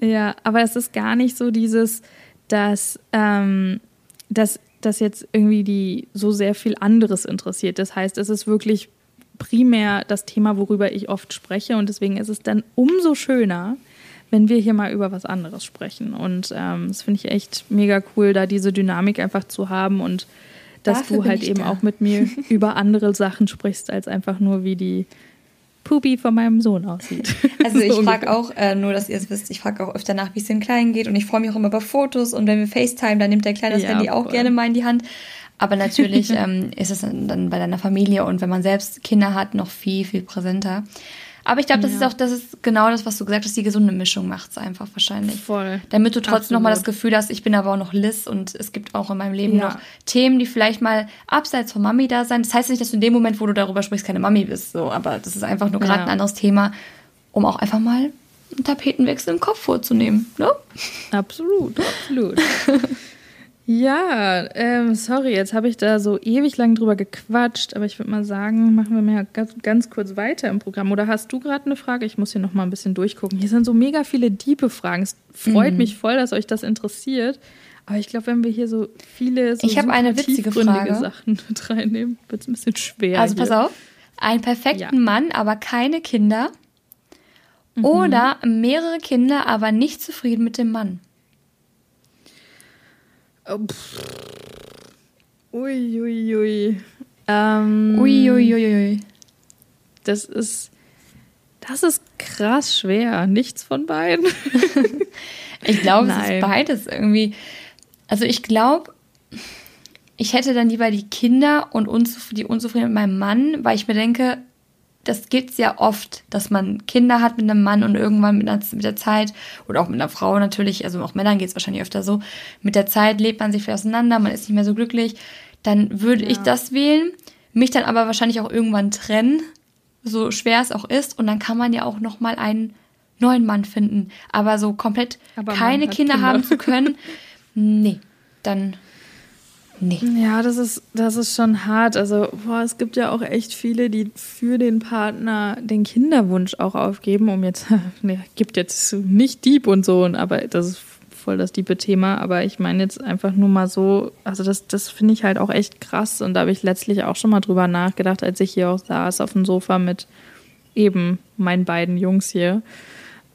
ja, aber es ist gar nicht so dieses, dass, ähm, dass dass jetzt irgendwie die so sehr viel anderes interessiert. Das heißt, es ist wirklich primär das Thema, worüber ich oft spreche. Und deswegen ist es dann umso schöner, wenn wir hier mal über was anderes sprechen. Und ähm, das finde ich echt mega cool, da diese Dynamik einfach zu haben und dass Dafür du halt eben da. auch mit mir über andere Sachen sprichst, als einfach nur wie die Pupi von meinem Sohn aussieht. Also ich frage auch, äh, nur dass ihr es wisst, ich frage auch öfter nach, wie es den Kleinen geht und ich freue mich auch immer über Fotos und wenn wir FaceTime, dann nimmt der Kleine das ja, Handy auch gerne mal in die Hand. Aber natürlich ähm, ist es dann bei deiner Familie und wenn man selbst Kinder hat, noch viel, viel präsenter. Aber ich glaube, das ja. ist auch, das ist genau das, was du gesagt hast, die gesunde Mischung macht es einfach wahrscheinlich. Voll. Damit du trotzdem nochmal das Gefühl hast, ich bin aber auch noch Liz und es gibt auch in meinem Leben ja. noch Themen, die vielleicht mal abseits von Mami da sein. Das heißt nicht, dass du in dem Moment, wo du darüber sprichst, keine Mami bist, so, aber das ist einfach nur gerade ja. ein anderes Thema, um auch einfach mal einen Tapetenwechsel im Kopf vorzunehmen, ne? Absolut, absolut. Ja, ähm, sorry, jetzt habe ich da so ewig lang drüber gequatscht, aber ich würde mal sagen, machen wir mal ganz, ganz kurz weiter im Programm. Oder hast du gerade eine Frage? Ich muss hier noch mal ein bisschen durchgucken. Hier sind so mega viele diebe Fragen. Es freut mhm. mich voll, dass euch das interessiert. Aber ich glaube, wenn wir hier so viele so ich eine witzige Frage. Sachen mit reinnehmen, wird es ein bisschen schwer. Also hier. pass auf, einen perfekten ja. Mann, aber keine Kinder. Mhm. Oder mehrere Kinder, aber nicht zufrieden mit dem Mann. Uiuiui. Ui, ähm, Uiuiui. Das ist. Das ist krass schwer. Nichts von beiden. ich glaube, es ist beides irgendwie. Also ich glaube, ich hätte dann lieber die Kinder und die Unzufriedenheit mit meinem Mann, weil ich mir denke, das gibt es ja oft, dass man Kinder hat mit einem Mann und irgendwann mit, einer, mit der Zeit, oder auch mit einer Frau natürlich, also auch Männern geht es wahrscheinlich öfter so, mit der Zeit lebt man sich vielleicht auseinander, man ist nicht mehr so glücklich, dann würde ja. ich das wählen, mich dann aber wahrscheinlich auch irgendwann trennen, so schwer es auch ist, und dann kann man ja auch nochmal einen neuen Mann finden. Aber so komplett aber keine Kinder, Kinder haben zu können, nee, dann Nee. Ja, das ist, das ist schon hart. Also, boah, es gibt ja auch echt viele, die für den Partner den Kinderwunsch auch aufgeben, um jetzt, ne, gibt jetzt nicht Dieb und so, aber das ist voll das diebe Thema. Aber ich meine jetzt einfach nur mal so, also das, das finde ich halt auch echt krass. Und da habe ich letztlich auch schon mal drüber nachgedacht, als ich hier auch saß auf dem Sofa mit eben meinen beiden Jungs hier.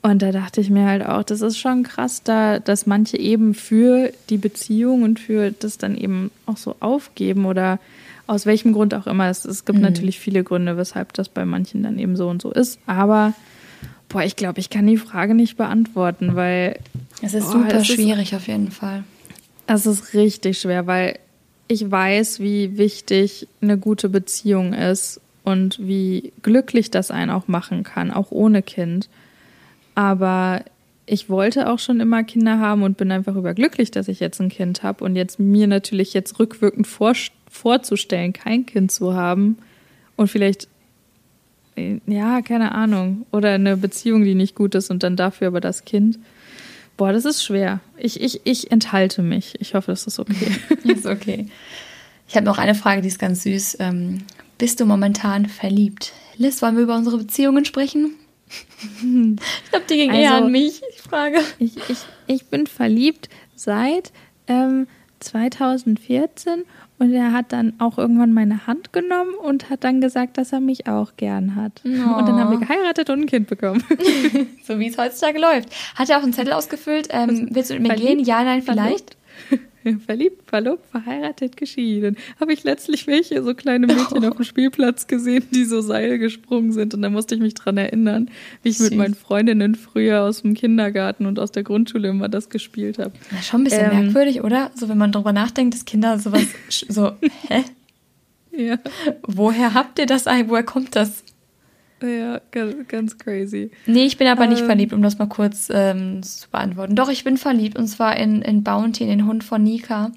Und da dachte ich mir halt auch, das ist schon krass, da, dass manche eben für die Beziehung und für das dann eben auch so aufgeben oder aus welchem Grund auch immer. Es, es gibt mhm. natürlich viele Gründe, weshalb das bei manchen dann eben so und so ist. Aber boah, ich glaube, ich kann die Frage nicht beantworten, weil. Es ist boah, super es schwierig ist, auf jeden Fall. Es ist richtig schwer, weil ich weiß, wie wichtig eine gute Beziehung ist und wie glücklich das einen auch machen kann, auch ohne Kind. Aber ich wollte auch schon immer Kinder haben und bin einfach überglücklich, dass ich jetzt ein Kind habe. Und jetzt mir natürlich jetzt rückwirkend vor, vorzustellen, kein Kind zu haben und vielleicht, äh, ja, keine Ahnung, oder eine Beziehung, die nicht gut ist und dann dafür aber das Kind. Boah, das ist schwer. Ich, ich, ich enthalte mich. Ich hoffe, das ist okay. ist okay. Ich habe noch eine Frage, die ist ganz süß. Ähm, bist du momentan verliebt? Liz, wollen wir über unsere Beziehungen sprechen? Ich glaube, die ging also, eher an mich, die Frage. Ich, ich, ich bin verliebt seit ähm, 2014 und er hat dann auch irgendwann meine Hand genommen und hat dann gesagt, dass er mich auch gern hat. Oh. Und dann haben wir geheiratet und ein Kind bekommen. so wie es heutzutage läuft. Hat er auch einen Zettel ausgefüllt? Ähm, willst du mit mir gehen? Ja, nein, vielleicht? Verliebt, verlobt, verheiratet, geschieden. Habe ich letztlich welche, so kleine Mädchen oh. auf dem Spielplatz gesehen, die so Seil gesprungen sind. Und da musste ich mich dran erinnern, wie ich Süß. mit meinen Freundinnen früher aus dem Kindergarten und aus der Grundschule immer das gespielt habe. Schon ein bisschen ähm, merkwürdig, oder? So, wenn man drüber nachdenkt, dass Kinder sowas so, hä? Ja. Woher habt ihr das eigentlich? Woher kommt das? Ja, ganz, ganz crazy. Nee, ich bin aber ähm, nicht verliebt, um das mal kurz ähm, zu beantworten. Doch, ich bin verliebt und zwar in, in Bounty, in den Hund von Nika.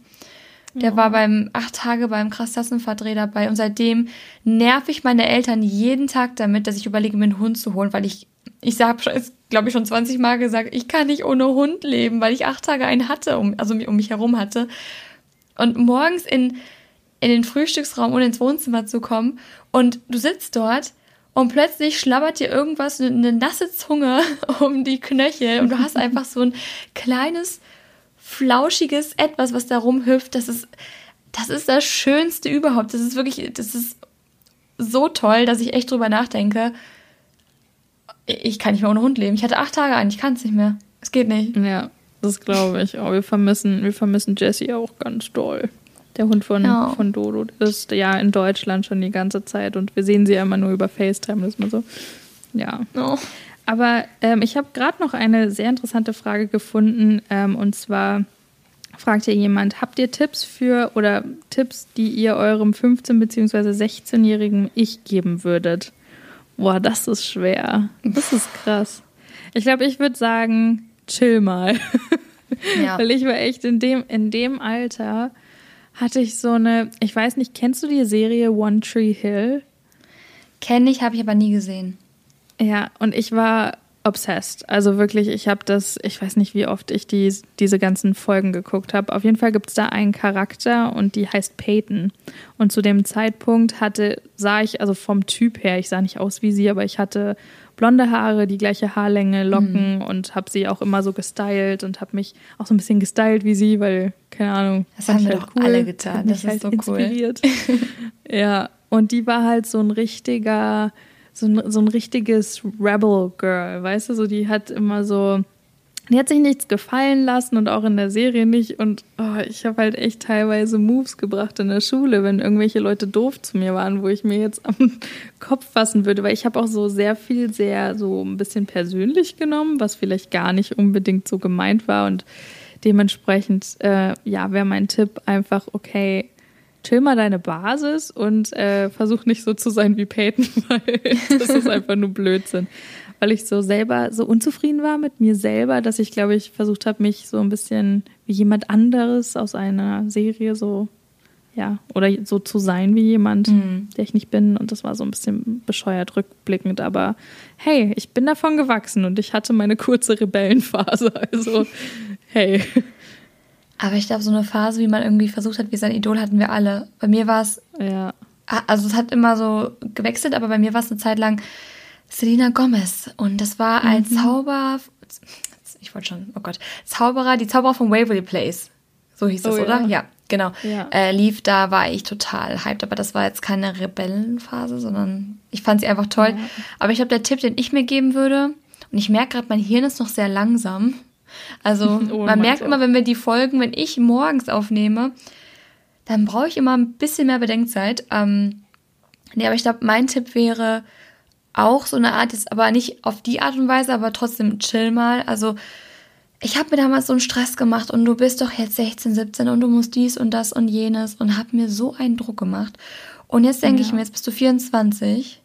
Der oh. war beim acht Tage beim Krastassenverdreh dabei und seitdem nerv ich meine Eltern jeden Tag damit, dass ich überlege, mir einen Hund zu holen, weil ich, ich habe, glaube ich, schon 20 Mal gesagt, ich kann nicht ohne Hund leben, weil ich acht Tage einen hatte, um, also um mich herum hatte. Und morgens in, in den Frühstücksraum und ins Wohnzimmer zu kommen und du sitzt dort und plötzlich schlabbert dir irgendwas, eine nasse Zunge um die Knöchel und du hast einfach so ein kleines, flauschiges Etwas, was da rumhüpft. Das ist, das ist das Schönste überhaupt. Das ist wirklich, das ist so toll, dass ich echt drüber nachdenke. Ich kann nicht mehr ohne Hund leben. Ich hatte acht Tage ein, ich kann es nicht mehr. Es geht nicht. Ja, das glaube ich. Aber wir vermissen, wir vermissen Jessie auch ganz doll. Der Hund von, ja. von Dodo ist ja in Deutschland schon die ganze Zeit und wir sehen sie ja immer nur über FaceTime, das ist mal so. Ja. Oh. Aber ähm, ich habe gerade noch eine sehr interessante Frage gefunden ähm, und zwar fragt hier jemand, habt ihr Tipps für oder Tipps, die ihr eurem 15- bzw. 16-jährigen Ich geben würdet? Boah, das ist schwer. Das ist krass. Ich glaube, ich würde sagen, chill mal. Ja. Weil ich war echt in dem, in dem Alter, hatte ich so eine, ich weiß nicht, kennst du die Serie One Tree Hill? Kenne ich, habe ich aber nie gesehen. Ja, und ich war obsessed. Also wirklich, ich habe das, ich weiß nicht, wie oft ich die, diese ganzen Folgen geguckt habe. Auf jeden Fall gibt es da einen Charakter und die heißt Peyton. Und zu dem Zeitpunkt hatte, sah ich, also vom Typ her, ich sah nicht aus wie sie, aber ich hatte blonde Haare, die gleiche Haarlänge, Locken mhm. und habe sie auch immer so gestylt und habe mich auch so ein bisschen gestylt wie sie, weil, keine Ahnung. Das haben wir halt doch cool. alle getan. Das ist halt so inspiriert. cool. ja, und die war halt so ein richtiger so ein, so ein richtiges Rebel Girl, weißt du, so die hat immer so, die hat sich nichts gefallen lassen und auch in der Serie nicht. Und oh, ich habe halt echt teilweise Moves gebracht in der Schule, wenn irgendwelche Leute doof zu mir waren, wo ich mir jetzt am Kopf fassen würde, weil ich habe auch so sehr viel sehr so ein bisschen persönlich genommen, was vielleicht gar nicht unbedingt so gemeint war. Und dementsprechend äh, ja, wäre mein Tipp einfach okay, chill mal deine Basis und äh, versuch nicht so zu sein wie Peyton, weil das ist einfach nur Blödsinn. Weil ich so selber so unzufrieden war mit mir selber, dass ich, glaube ich, versucht habe, mich so ein bisschen wie jemand anderes aus einer Serie so, ja, oder so zu sein wie jemand, mhm. der ich nicht bin. Und das war so ein bisschen bescheuert rückblickend. Aber hey, ich bin davon gewachsen und ich hatte meine kurze Rebellenphase. Also, hey. Aber ich glaube, so eine Phase, wie man irgendwie versucht hat, wie sein Idol, hatten wir alle. Bei mir war es. Ja. Also, es hat immer so gewechselt, aber bei mir war es eine Zeit lang Selena Gomez. Und das war ein mhm. Zauber. Ich wollte schon, oh Gott. Zauberer, die Zauberer von Waverly Place. So hieß das, oh, oder? Ja, ja genau. Ja. Äh, lief, da war ich total hyped. Aber das war jetzt keine Rebellenphase, sondern ich fand sie einfach toll. Ja. Aber ich glaube, der Tipp, den ich mir geben würde, und ich merke gerade, mein Hirn ist noch sehr langsam. Also oh, man merkt immer, wenn wir die Folgen, wenn ich morgens aufnehme, dann brauche ich immer ein bisschen mehr Bedenkzeit. Ähm, nee, aber ich glaube, mein Tipp wäre auch so eine Art, ist aber nicht auf die Art und Weise, aber trotzdem chill mal. Also ich habe mir damals so einen Stress gemacht und du bist doch jetzt 16, 17 und du musst dies und das und jenes und habe mir so einen Druck gemacht. Und jetzt denke ja. ich mir, jetzt bist du 24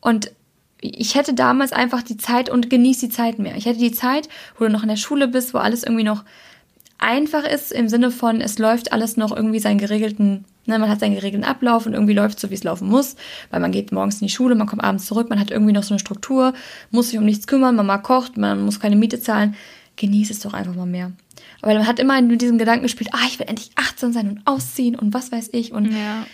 und ich hätte damals einfach die Zeit und genieß die Zeit mehr. Ich hätte die Zeit, wo du noch in der Schule bist, wo alles irgendwie noch einfach ist, im Sinne von, es läuft alles noch irgendwie seinen geregelten, ne, man hat seinen geregelten Ablauf und irgendwie läuft so, wie es laufen muss, weil man geht morgens in die Schule, man kommt abends zurück, man hat irgendwie noch so eine Struktur, muss sich um nichts kümmern, Mama kocht, man muss keine Miete zahlen. Genieß es doch einfach mal mehr. Aber man hat immer mit diesem Gedanken gespielt, ah, ich will endlich 18 sein und ausziehen und was weiß ich. Und ja,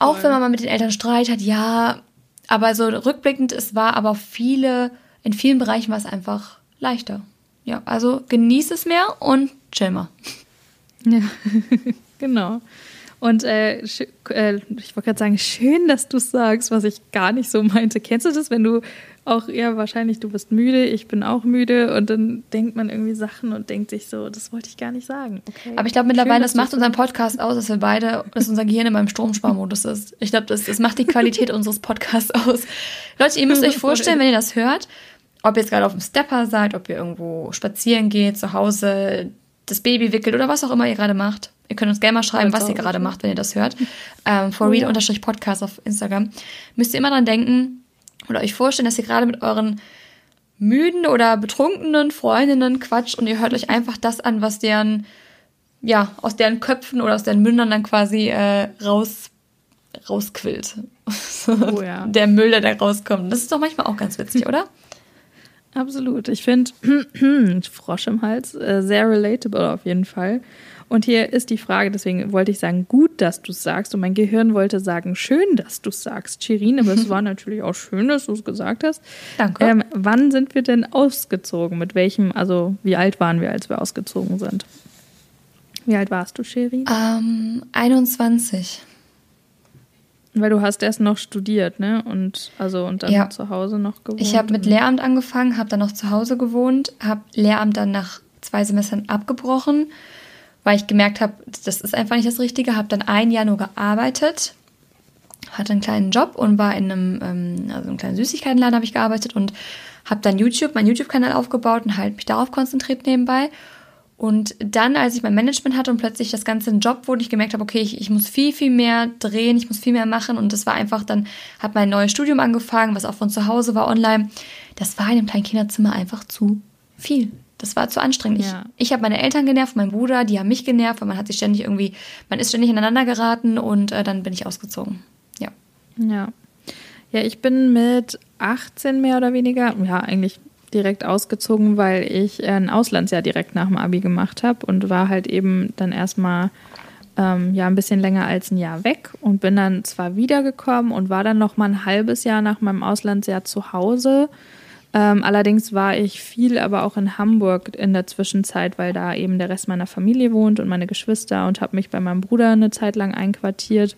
auch wenn man mal mit den Eltern Streit hat, ja, aber so rückblickend, es war aber viele, in vielen Bereichen war es einfach leichter. Ja, also genieß es mehr und chill mal. Ja, genau. Und äh, äh, ich wollte gerade sagen, schön, dass du sagst, was ich gar nicht so meinte. Kennst du das, wenn du auch, ja, wahrscheinlich du bist müde, ich bin auch müde und dann denkt man irgendwie Sachen und denkt sich so, das wollte ich gar nicht sagen. Okay. Aber ich glaube mittlerweile, schön, das macht unseren Podcast aus, dass wir beide, dass unser Gehirn in einem Stromsparmodus ist. Ich glaube, das, das macht die Qualität unseres Podcasts aus. Leute, ihr müsst euch vorstellen, wenn ihr das hört, ob ihr jetzt gerade auf dem Stepper seid, ob ihr irgendwo spazieren geht, zu Hause das Baby wickelt oder was auch immer ihr gerade macht. Ihr könnt uns gerne mal schreiben, was ihr gerade macht, wenn ihr das hört. Ähm, for real-podcast auf Instagram. Müsst ihr immer dran denken oder euch vorstellen, dass ihr gerade mit euren müden oder betrunkenen Freundinnen quatscht und ihr hört euch einfach das an, was deren ja, aus deren Köpfen oder aus deren Mündern dann quasi äh, raus, rausquillt. Oh, ja. Der Müll, der da rauskommt. Das ist doch manchmal auch ganz witzig, oder? Absolut. Ich finde Frosch im Hals äh, sehr relatable auf jeden Fall. Und hier ist die Frage, deswegen wollte ich sagen, gut, dass du es sagst. Und mein Gehirn wollte sagen, schön, dass du es sagst, Shirin. Aber es war natürlich auch schön, dass du es gesagt hast. Danke. Ähm, wann sind wir denn ausgezogen? Mit welchem, also wie alt waren wir, als wir ausgezogen sind? Wie alt warst du, Shirin? Ähm, 21. Weil du hast erst noch studiert, ne? Und also und dann ja. zu Hause noch gewohnt. Ich habe mit Lehramt angefangen, habe dann noch zu Hause gewohnt, habe Lehramt dann nach zwei Semestern abgebrochen, weil ich gemerkt habe, das ist einfach nicht das Richtige. Habe dann ein Jahr nur gearbeitet, hatte einen kleinen Job und war in einem ähm, also einem kleinen Süßigkeitenladen habe ich gearbeitet und habe dann YouTube, meinen YouTube-Kanal aufgebaut und halt mich darauf konzentriert nebenbei. Und dann, als ich mein Management hatte und plötzlich das Ganze ein Job wurde, ich gemerkt habe, okay, ich, ich muss viel, viel mehr drehen, ich muss viel mehr machen. Und das war einfach, dann hat mein neues Studium angefangen, was auch von zu Hause war, online. Das war in einem kleinen Kinderzimmer einfach zu viel. Das war zu anstrengend. Ja. Ich, ich habe meine Eltern genervt, mein Bruder, die haben mich genervt, weil man hat sich ständig irgendwie, man ist ständig ineinander geraten und äh, dann bin ich ausgezogen. Ja. Ja. Ja, ich bin mit 18 mehr oder weniger, ja, eigentlich direkt ausgezogen, weil ich ein Auslandsjahr direkt nach dem Abi gemacht habe und war halt eben dann erstmal ähm, ja ein bisschen länger als ein Jahr weg und bin dann zwar wiedergekommen und war dann noch mal ein halbes Jahr nach meinem Auslandsjahr zu Hause. Ähm, allerdings war ich viel aber auch in Hamburg in der Zwischenzeit, weil da eben der Rest meiner Familie wohnt und meine Geschwister und habe mich bei meinem Bruder eine Zeit lang einquartiert.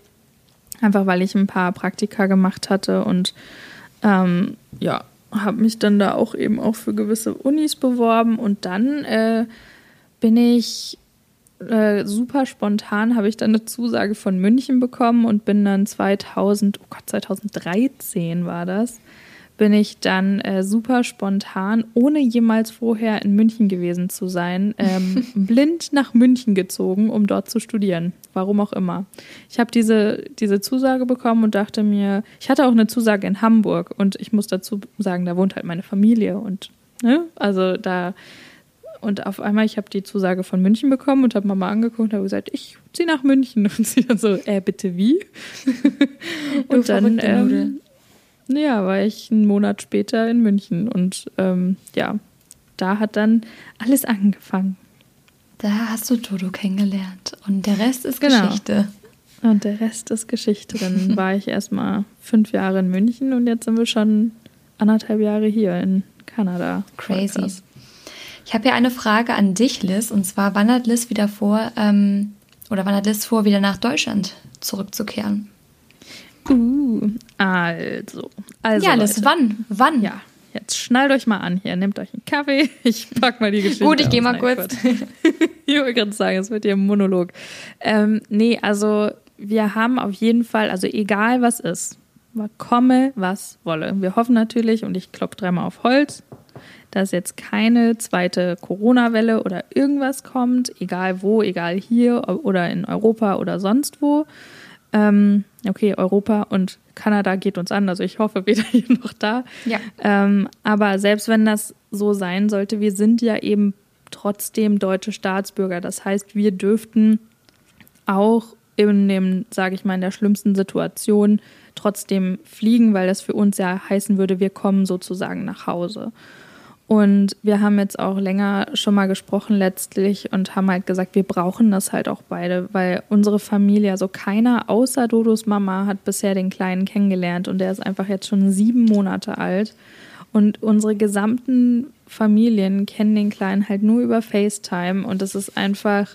Einfach weil ich ein paar Praktika gemacht hatte und ähm, ja, habe mich dann da auch eben auch für gewisse Unis beworben und dann äh, bin ich äh, super spontan, habe ich dann eine Zusage von München bekommen und bin dann 2000, oh Gott, 2013 war das, bin ich dann äh, super spontan, ohne jemals vorher in München gewesen zu sein, ähm, blind nach München gezogen, um dort zu studieren. Warum auch immer. Ich habe diese, diese Zusage bekommen und dachte mir, ich hatte auch eine Zusage in Hamburg und ich muss dazu sagen, da wohnt halt meine Familie und ne, also da und auf einmal, ich habe die Zusage von München bekommen und habe Mama angeguckt und habe gesagt, ich ziehe nach München. Und sie dann so, äh, bitte wie? und dann, ähm, ja, war ich einen Monat später in München und ähm, ja, da hat dann alles angefangen. Da hast du Dodo kennengelernt und der Rest ist genau. Geschichte. Und der Rest ist Geschichte. Dann war ich erstmal fünf Jahre in München und jetzt sind wir schon anderthalb Jahre hier in Kanada. Crazy. Ich habe hier eine Frage an dich, Liz, und zwar, wann hat Liz wieder vor, ähm, oder wann hat Liz vor, wieder nach Deutschland zurückzukehren? Uh, also. also ja, Liz, wann? Wann? Ja, jetzt schnallt euch mal an hier, nehmt euch einen Kaffee. Ich pack mal die Geschichte. Gut, ich gehe mal kurz. ich wollte gerade sagen, es wird hier ein Monolog. Ähm, nee, also wir haben auf jeden Fall, also egal was ist, komme was wolle. Wir hoffen natürlich, und ich klopfe dreimal auf Holz, dass jetzt keine zweite Corona-Welle oder irgendwas kommt, egal wo, egal hier oder in Europa oder sonst wo. Ähm, okay, Europa und Kanada geht uns an, also ich hoffe weder hier noch da. Ja. Ähm, aber selbst wenn das so sein sollte, wir sind ja eben trotzdem deutsche Staatsbürger. Das heißt, wir dürften auch in dem, sage ich mal, in der schlimmsten Situation trotzdem fliegen, weil das für uns ja heißen würde, wir kommen sozusagen nach Hause. Und wir haben jetzt auch länger schon mal gesprochen letztlich und haben halt gesagt, wir brauchen das halt auch beide, weil unsere Familie, also keiner außer Dodos Mama hat bisher den Kleinen kennengelernt und der ist einfach jetzt schon sieben Monate alt. Und unsere gesamten Familien kennen den Kleinen halt nur über FaceTime und das ist einfach,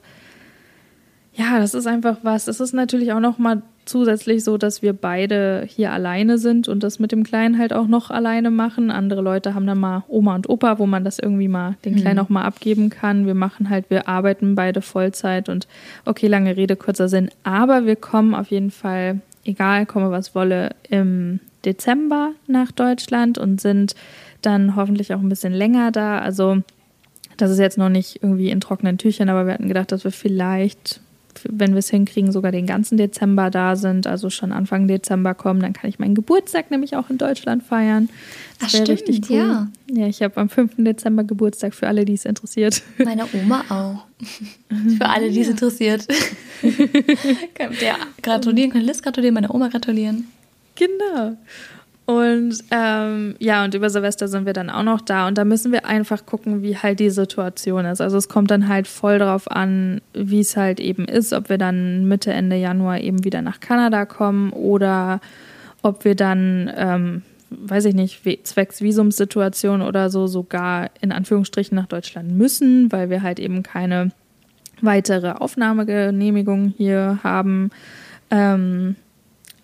ja, das ist einfach was. Es ist natürlich auch noch mal zusätzlich so, dass wir beide hier alleine sind und das mit dem Kleinen halt auch noch alleine machen. Andere Leute haben dann mal Oma und Opa, wo man das irgendwie mal den Kleinen mhm. auch mal abgeben kann. Wir machen halt, wir arbeiten beide Vollzeit und okay, lange Rede, kurzer Sinn. Aber wir kommen auf jeden Fall, egal, komme was wolle, im Dezember nach Deutschland und sind dann hoffentlich auch ein bisschen länger da. Also das ist jetzt noch nicht irgendwie in trockenen Tüchern, aber wir hatten gedacht, dass wir vielleicht wenn wir es hinkriegen, sogar den ganzen Dezember da sind, also schon Anfang Dezember kommen, dann kann ich meinen Geburtstag nämlich auch in Deutschland feiern. Das wäre richtig cool. Ja, ja ich habe am 5. Dezember Geburtstag für alle, die es interessiert. Meine Oma auch. für alle, die es interessiert. Könnt ihr gratulieren, könnt Liz gratulieren, meine Oma gratulieren. Genau. Und ähm, ja, und über Silvester sind wir dann auch noch da. Und da müssen wir einfach gucken, wie halt die Situation ist. Also es kommt dann halt voll darauf an, wie es halt eben ist, ob wir dann Mitte, Ende Januar eben wieder nach Kanada kommen oder ob wir dann, ähm, weiß ich nicht, zwecks Visumssituation oder so sogar in Anführungsstrichen nach Deutschland müssen, weil wir halt eben keine weitere Aufnahmegenehmigung hier haben. Ähm,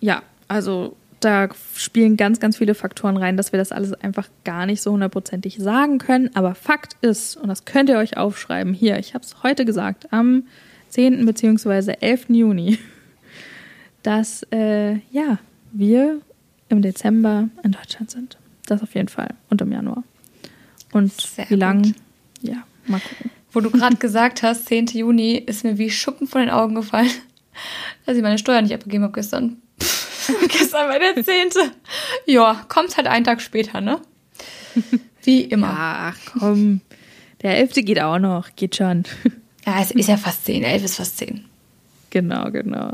ja, also da spielen ganz, ganz viele Faktoren rein, dass wir das alles einfach gar nicht so hundertprozentig sagen können. Aber Fakt ist, und das könnt ihr euch aufschreiben, hier, ich habe es heute gesagt, am 10. bzw. 11. Juni, dass äh, ja, wir im Dezember in Deutschland sind. Das auf jeden Fall. Und im Januar. Und Sehr wie lang? Ja, mal gucken. Wo du gerade gesagt hast, 10. Juni, ist mir wie Schuppen von den Augen gefallen, dass ich meine Steuer nicht abgegeben habe gestern. Gestern war der zehnte. Ja, kommt halt einen Tag später, ne? Wie immer. ach komm. Der elfte geht auch noch. Geht schon. Ja, es ist ja fast zehn. Elf ist fast zehn. Genau, genau.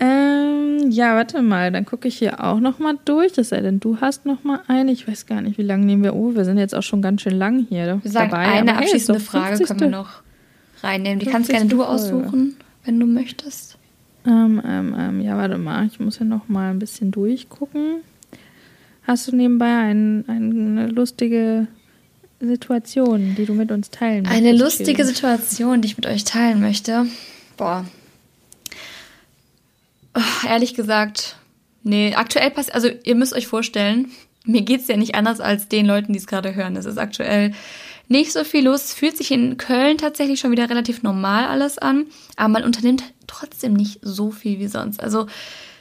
ähm, ja, warte mal. Dann gucke ich hier auch noch mal durch. Es sei denn, du hast noch mal eine. Ich weiß gar nicht, wie lange nehmen wir. Oh, wir sind jetzt auch schon ganz schön lang hier wir sagen, dabei. Eine abschließende hey, Frage können wir noch reinnehmen. Die kannst gerne du aussuchen, wenn du möchtest. Ähm, ähm, ähm, ja, warte mal, ich muss ja noch mal ein bisschen durchgucken. Hast du nebenbei ein, eine lustige Situation, die du mit uns teilen möchtest? Eine lustige Situation, die ich mit euch teilen möchte? Boah. Oh, ehrlich gesagt, nee, aktuell passiert, also ihr müsst euch vorstellen, mir geht es ja nicht anders als den Leuten, die es gerade hören. Es ist aktuell nicht so viel los. Es fühlt sich in Köln tatsächlich schon wieder relativ normal alles an, aber man unternimmt trotzdem nicht so viel wie sonst. Also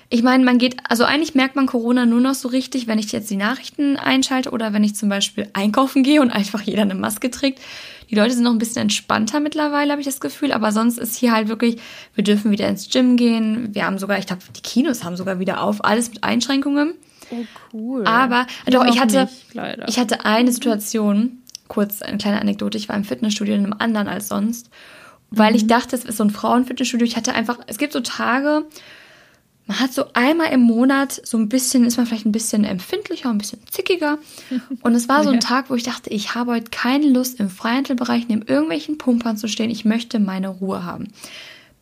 ich meine, man geht, also eigentlich merkt man Corona nur noch so richtig, wenn ich jetzt die Nachrichten einschalte oder wenn ich zum Beispiel einkaufen gehe und einfach jeder eine Maske trägt. Die Leute sind noch ein bisschen entspannter mittlerweile, habe ich das Gefühl. Aber sonst ist hier halt wirklich, wir dürfen wieder ins Gym gehen. Wir haben sogar, ich glaube, die Kinos haben sogar wieder auf, alles mit Einschränkungen. Oh, cool. Aber, doch, ich hatte, nicht, ich hatte eine Situation, kurz eine kleine Anekdote, ich war im Fitnessstudio in einem anderen als sonst, weil mhm. ich dachte, es ist so ein Frauenfitnessstudio. Ich hatte einfach, es gibt so Tage, man hat so einmal im Monat so ein bisschen, ist man vielleicht ein bisschen empfindlicher, ein bisschen zickiger. Und es war so ein. Tag, wo ich dachte, ich habe heute keine Lust, im Freihandelbereich neben irgendwelchen Pumpern zu stehen. Ich möchte meine Ruhe haben.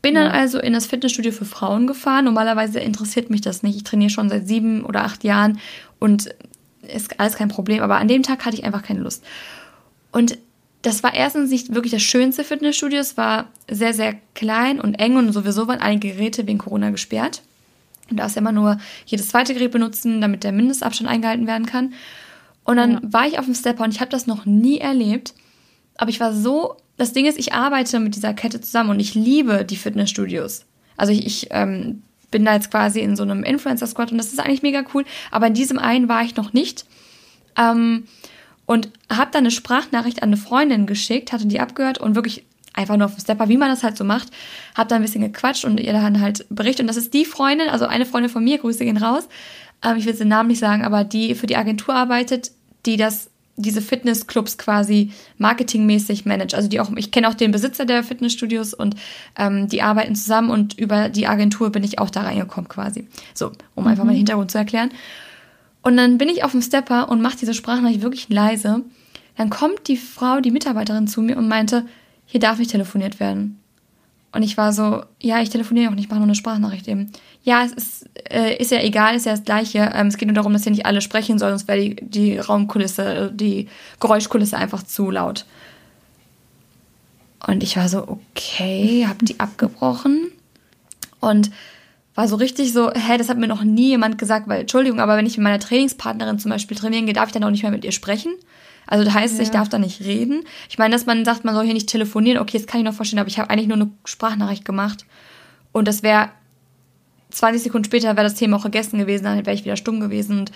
Bin dann also in das Fitnessstudio für Frauen gefahren. Normalerweise interessiert mich das nicht. Ich trainiere schon seit sieben oder acht Jahren und ist alles kein Problem. Aber an dem Tag hatte ich einfach keine Lust. Und das war erstens nicht wirklich das schönste Fitnessstudio. Es war sehr, sehr klein und eng und sowieso waren einige Geräte wegen Corona gesperrt. Und da ist immer nur jedes zweite Gerät benutzen, damit der Mindestabstand eingehalten werden kann. Und dann ja. war ich auf dem Stepper und ich habe das noch nie erlebt. Aber ich war so, das Ding ist, ich arbeite mit dieser Kette zusammen und ich liebe die Fitnessstudios. Also ich, ich ähm, bin da jetzt quasi in so einem Influencer-Squad und das ist eigentlich mega cool. Aber in diesem einen war ich noch nicht. Ähm, und habe dann eine Sprachnachricht an eine Freundin geschickt, hatte die abgehört und wirklich einfach nur auf dem Stepper, wie man das halt so macht, habe da ein bisschen gequatscht und ihr dann halt berichtet. Und das ist die Freundin, also eine Freundin von mir, Grüße gehen raus, ähm, ich will den Namen nicht sagen, aber die für die Agentur arbeitet, die das diese Fitnessclubs quasi marketingmäßig managt. Also die auch, ich kenne auch den Besitzer der Fitnessstudios und ähm, die arbeiten zusammen und über die Agentur bin ich auch da reingekommen quasi. So, um mhm. einfach mal den Hintergrund zu erklären. Und dann bin ich auf dem Stepper und mache diese Sprachnachricht wirklich leise. Dann kommt die Frau, die Mitarbeiterin zu mir und meinte, hier darf nicht telefoniert werden. Und ich war so, ja, ich telefoniere auch nicht, mache nur eine Sprachnachricht eben. Ja, es ist, äh, ist ja egal, ist ja das Gleiche. Ähm, es geht nur darum, dass hier nicht alle sprechen sollen, sonst wäre die, die Raumkulisse, die Geräuschkulisse einfach zu laut. Und ich war so, okay, hab die abgebrochen. Und war so richtig so, hä, das hat mir noch nie jemand gesagt, weil, Entschuldigung, aber wenn ich mit meiner Trainingspartnerin zum Beispiel trainieren gehe, darf ich dann auch nicht mehr mit ihr sprechen. Also das heißt, ja. ich darf da nicht reden. Ich meine, dass man sagt, man soll hier nicht telefonieren, okay, das kann ich noch verstehen, aber ich habe eigentlich nur eine Sprachnachricht gemacht. Und das wäre 20 Sekunden später wäre das Thema auch gegessen gewesen, dann wäre ich wieder stumm gewesen. Und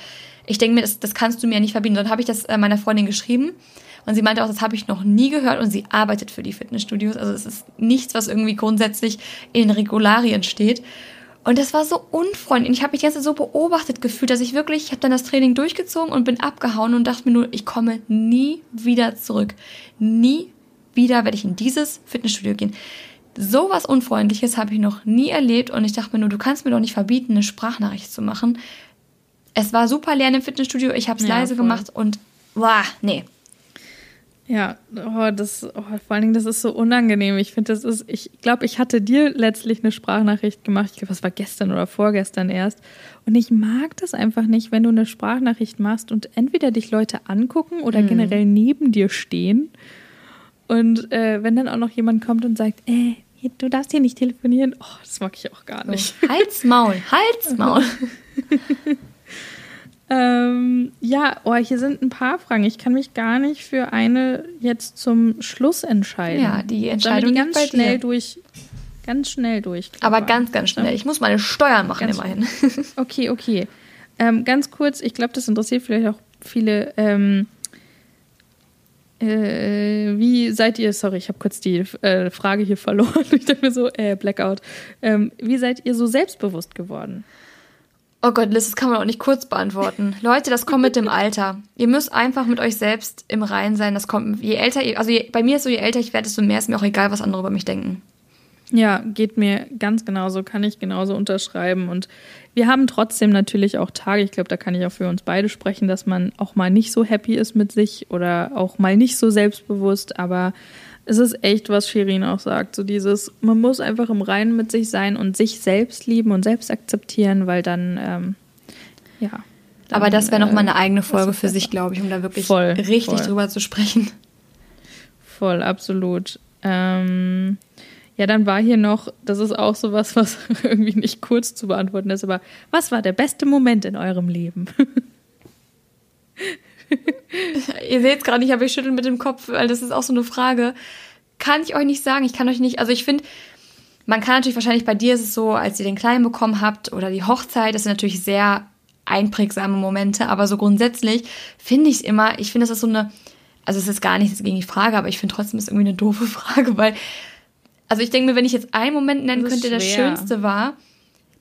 ich denke mir, das, das kannst du mir ja nicht verbieten. Dann habe ich das äh, meiner Freundin geschrieben und sie meinte auch, das habe ich noch nie gehört und sie arbeitet für die Fitnessstudios. Also es ist nichts, was irgendwie grundsätzlich in Regularien steht. Und das war so unfreundlich. Und ich habe mich jetzt so beobachtet gefühlt, dass ich wirklich, ich habe dann das Training durchgezogen und bin abgehauen und dachte mir nur, ich komme nie wieder zurück. Nie wieder werde ich in dieses Fitnessstudio gehen. So was Unfreundliches habe ich noch nie erlebt und ich dachte mir nur, du kannst mir doch nicht verbieten, eine Sprachnachricht zu machen. Es war super lernen im Fitnessstudio, ich habe es ja, leise voll. gemacht und, wow, nee, ja, oh, das, oh, vor allen Dingen, das ist so unangenehm. Ich finde, das ist, ich glaube, ich hatte dir letztlich eine Sprachnachricht gemacht. Ich glaube, das war gestern oder vorgestern erst. Und ich mag das einfach nicht, wenn du eine Sprachnachricht machst und entweder dich Leute angucken oder mhm. generell neben dir stehen. Und äh, wenn dann auch noch jemand kommt und sagt, äh, du darfst hier nicht telefonieren, oh, das mag ich auch gar nicht. So, Halsmaul, Halsmaul. Ähm, ja, oh, hier sind ein paar Fragen. Ich kann mich gar nicht für eine jetzt zum Schluss entscheiden. Ja, die Entscheidung die ganz schnell dir. durch. Ganz schnell durch. Aber ganz, ganz schnell. Ich muss meine Steuern machen ganz immerhin. Okay, okay. Ähm, ganz kurz, ich glaube, das interessiert vielleicht auch viele. Ähm, äh, wie seid ihr, sorry, ich habe kurz die äh, Frage hier verloren. Ich dachte mir so, äh, Blackout. Ähm, wie seid ihr so selbstbewusst geworden? Oh Gott, Liz, das kann man auch nicht kurz beantworten. Leute, das kommt mit dem Alter. Ihr müsst einfach mit euch selbst im Reinen sein. Das kommt, je älter ihr, also je, bei mir ist so, je älter ich werde, desto mehr ist mir auch egal, was andere über mich denken. Ja, geht mir ganz genauso, kann ich genauso unterschreiben. Und wir haben trotzdem natürlich auch Tage, ich glaube, da kann ich auch für uns beide sprechen, dass man auch mal nicht so happy ist mit sich oder auch mal nicht so selbstbewusst, aber es ist echt, was Shirin auch sagt. So dieses, man muss einfach im Reinen mit sich sein und sich selbst lieben und selbst akzeptieren, weil dann, ähm, ja. Dann, Aber das wäre nochmal eine eigene Folge für sich, glaube ich, um da wirklich voll, richtig voll. drüber zu sprechen. Voll, absolut. Ähm, ja, dann war hier noch, das ist auch so was, was irgendwie nicht kurz zu beantworten ist, aber was war der beste Moment in eurem Leben? Ihr seht es gerade nicht, aber ich schüttel mit dem Kopf, weil das ist auch so eine Frage. Kann ich euch nicht sagen. Ich kann euch nicht, also ich finde, man kann natürlich wahrscheinlich bei dir ist es so, als ihr den Kleinen bekommen habt oder die Hochzeit, das sind natürlich sehr einprägsame Momente, aber so grundsätzlich finde ich es immer, ich finde, das ist so eine, also es ist gar nichts gegen die Frage, aber ich finde trotzdem ist irgendwie eine doofe Frage, weil, also ich denke mir, wenn ich jetzt einen Moment nennen könnte, der das Schönste war,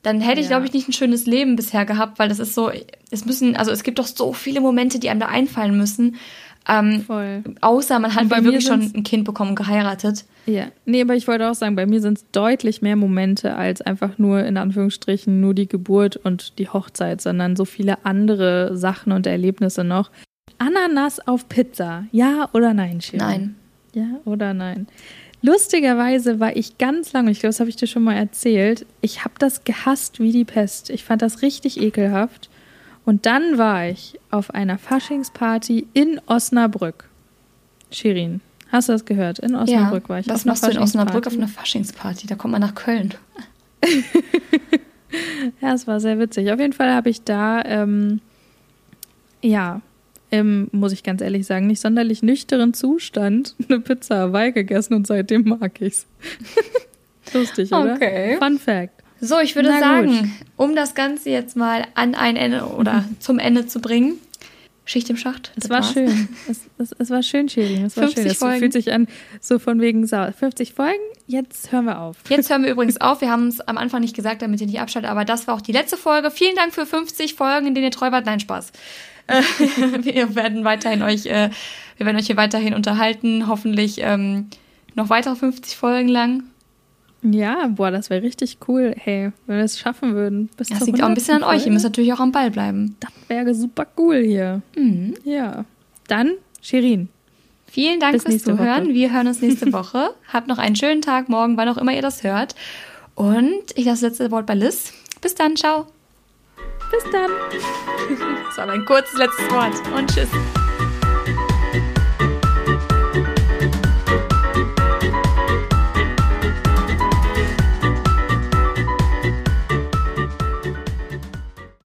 dann hätte ich, ja. glaube ich, nicht ein schönes Leben bisher gehabt, weil das ist so, es müssen, also es gibt doch so viele Momente, die einem da einfallen müssen. Ähm, Voll. Außer man hat wirklich schon ein Kind bekommen und geheiratet. Ja, nee, aber ich wollte auch sagen, bei mir sind es deutlich mehr Momente als einfach nur in Anführungsstrichen nur die Geburt und die Hochzeit, sondern so viele andere Sachen und Erlebnisse noch. Ananas auf Pizza, ja oder nein, Shirin? Nein. Ja oder nein? Lustigerweise war ich ganz lange, ich glaube, das habe ich dir schon mal erzählt, ich habe das gehasst wie die Pest. Ich fand das richtig ekelhaft. Und dann war ich auf einer Faschingsparty in Osnabrück. Shirin, hast du das gehört? In Osnabrück ja, war ich. Was machst du in Osnabrück auf einer Faschingsparty? Da kommt man nach Köln. ja, es war sehr witzig. Auf jeden Fall habe ich da, ähm, ja, im, muss ich ganz ehrlich sagen, nicht sonderlich nüchteren Zustand eine Pizza Hawaii gegessen und seitdem mag ich's. Lustig, oder? Okay. Fun Fact. So, ich würde Na sagen, gut. um das Ganze jetzt mal an ein Ende oder zum Ende zu bringen, Schicht im Schacht. Es war war's. schön. Es, es, es, war schön, Shirin. Es war 50 schön. Es Folgen. fühlt sich an, so von wegen 50 Folgen. Jetzt hören wir auf. Jetzt hören wir übrigens auf. Wir haben es am Anfang nicht gesagt, damit ihr nicht abschaltet, aber das war auch die letzte Folge. Vielen Dank für 50 Folgen, in denen ihr treu wart. Nein, Spaß. wir werden weiterhin euch, äh, wir werden euch hier weiterhin unterhalten, hoffentlich ähm, noch weitere 50 Folgen lang. Ja, boah, das wäre richtig cool, hey, wenn wir es schaffen würden. Bis das liegt auch ein bisschen an euch. Ihr müsst natürlich auch am Ball bleiben. Das wäre super cool hier. Mhm. Ja. Dann, Shirin. Vielen Dank fürs Zuhören. Woche. Wir hören uns nächste Woche. Habt noch einen schönen Tag morgen, wann auch immer ihr das hört. Und ich lasse das letzte Wort bei Liz. Bis dann, ciao. Bis dann. Das war mein kurzes letztes Wort und tschüss.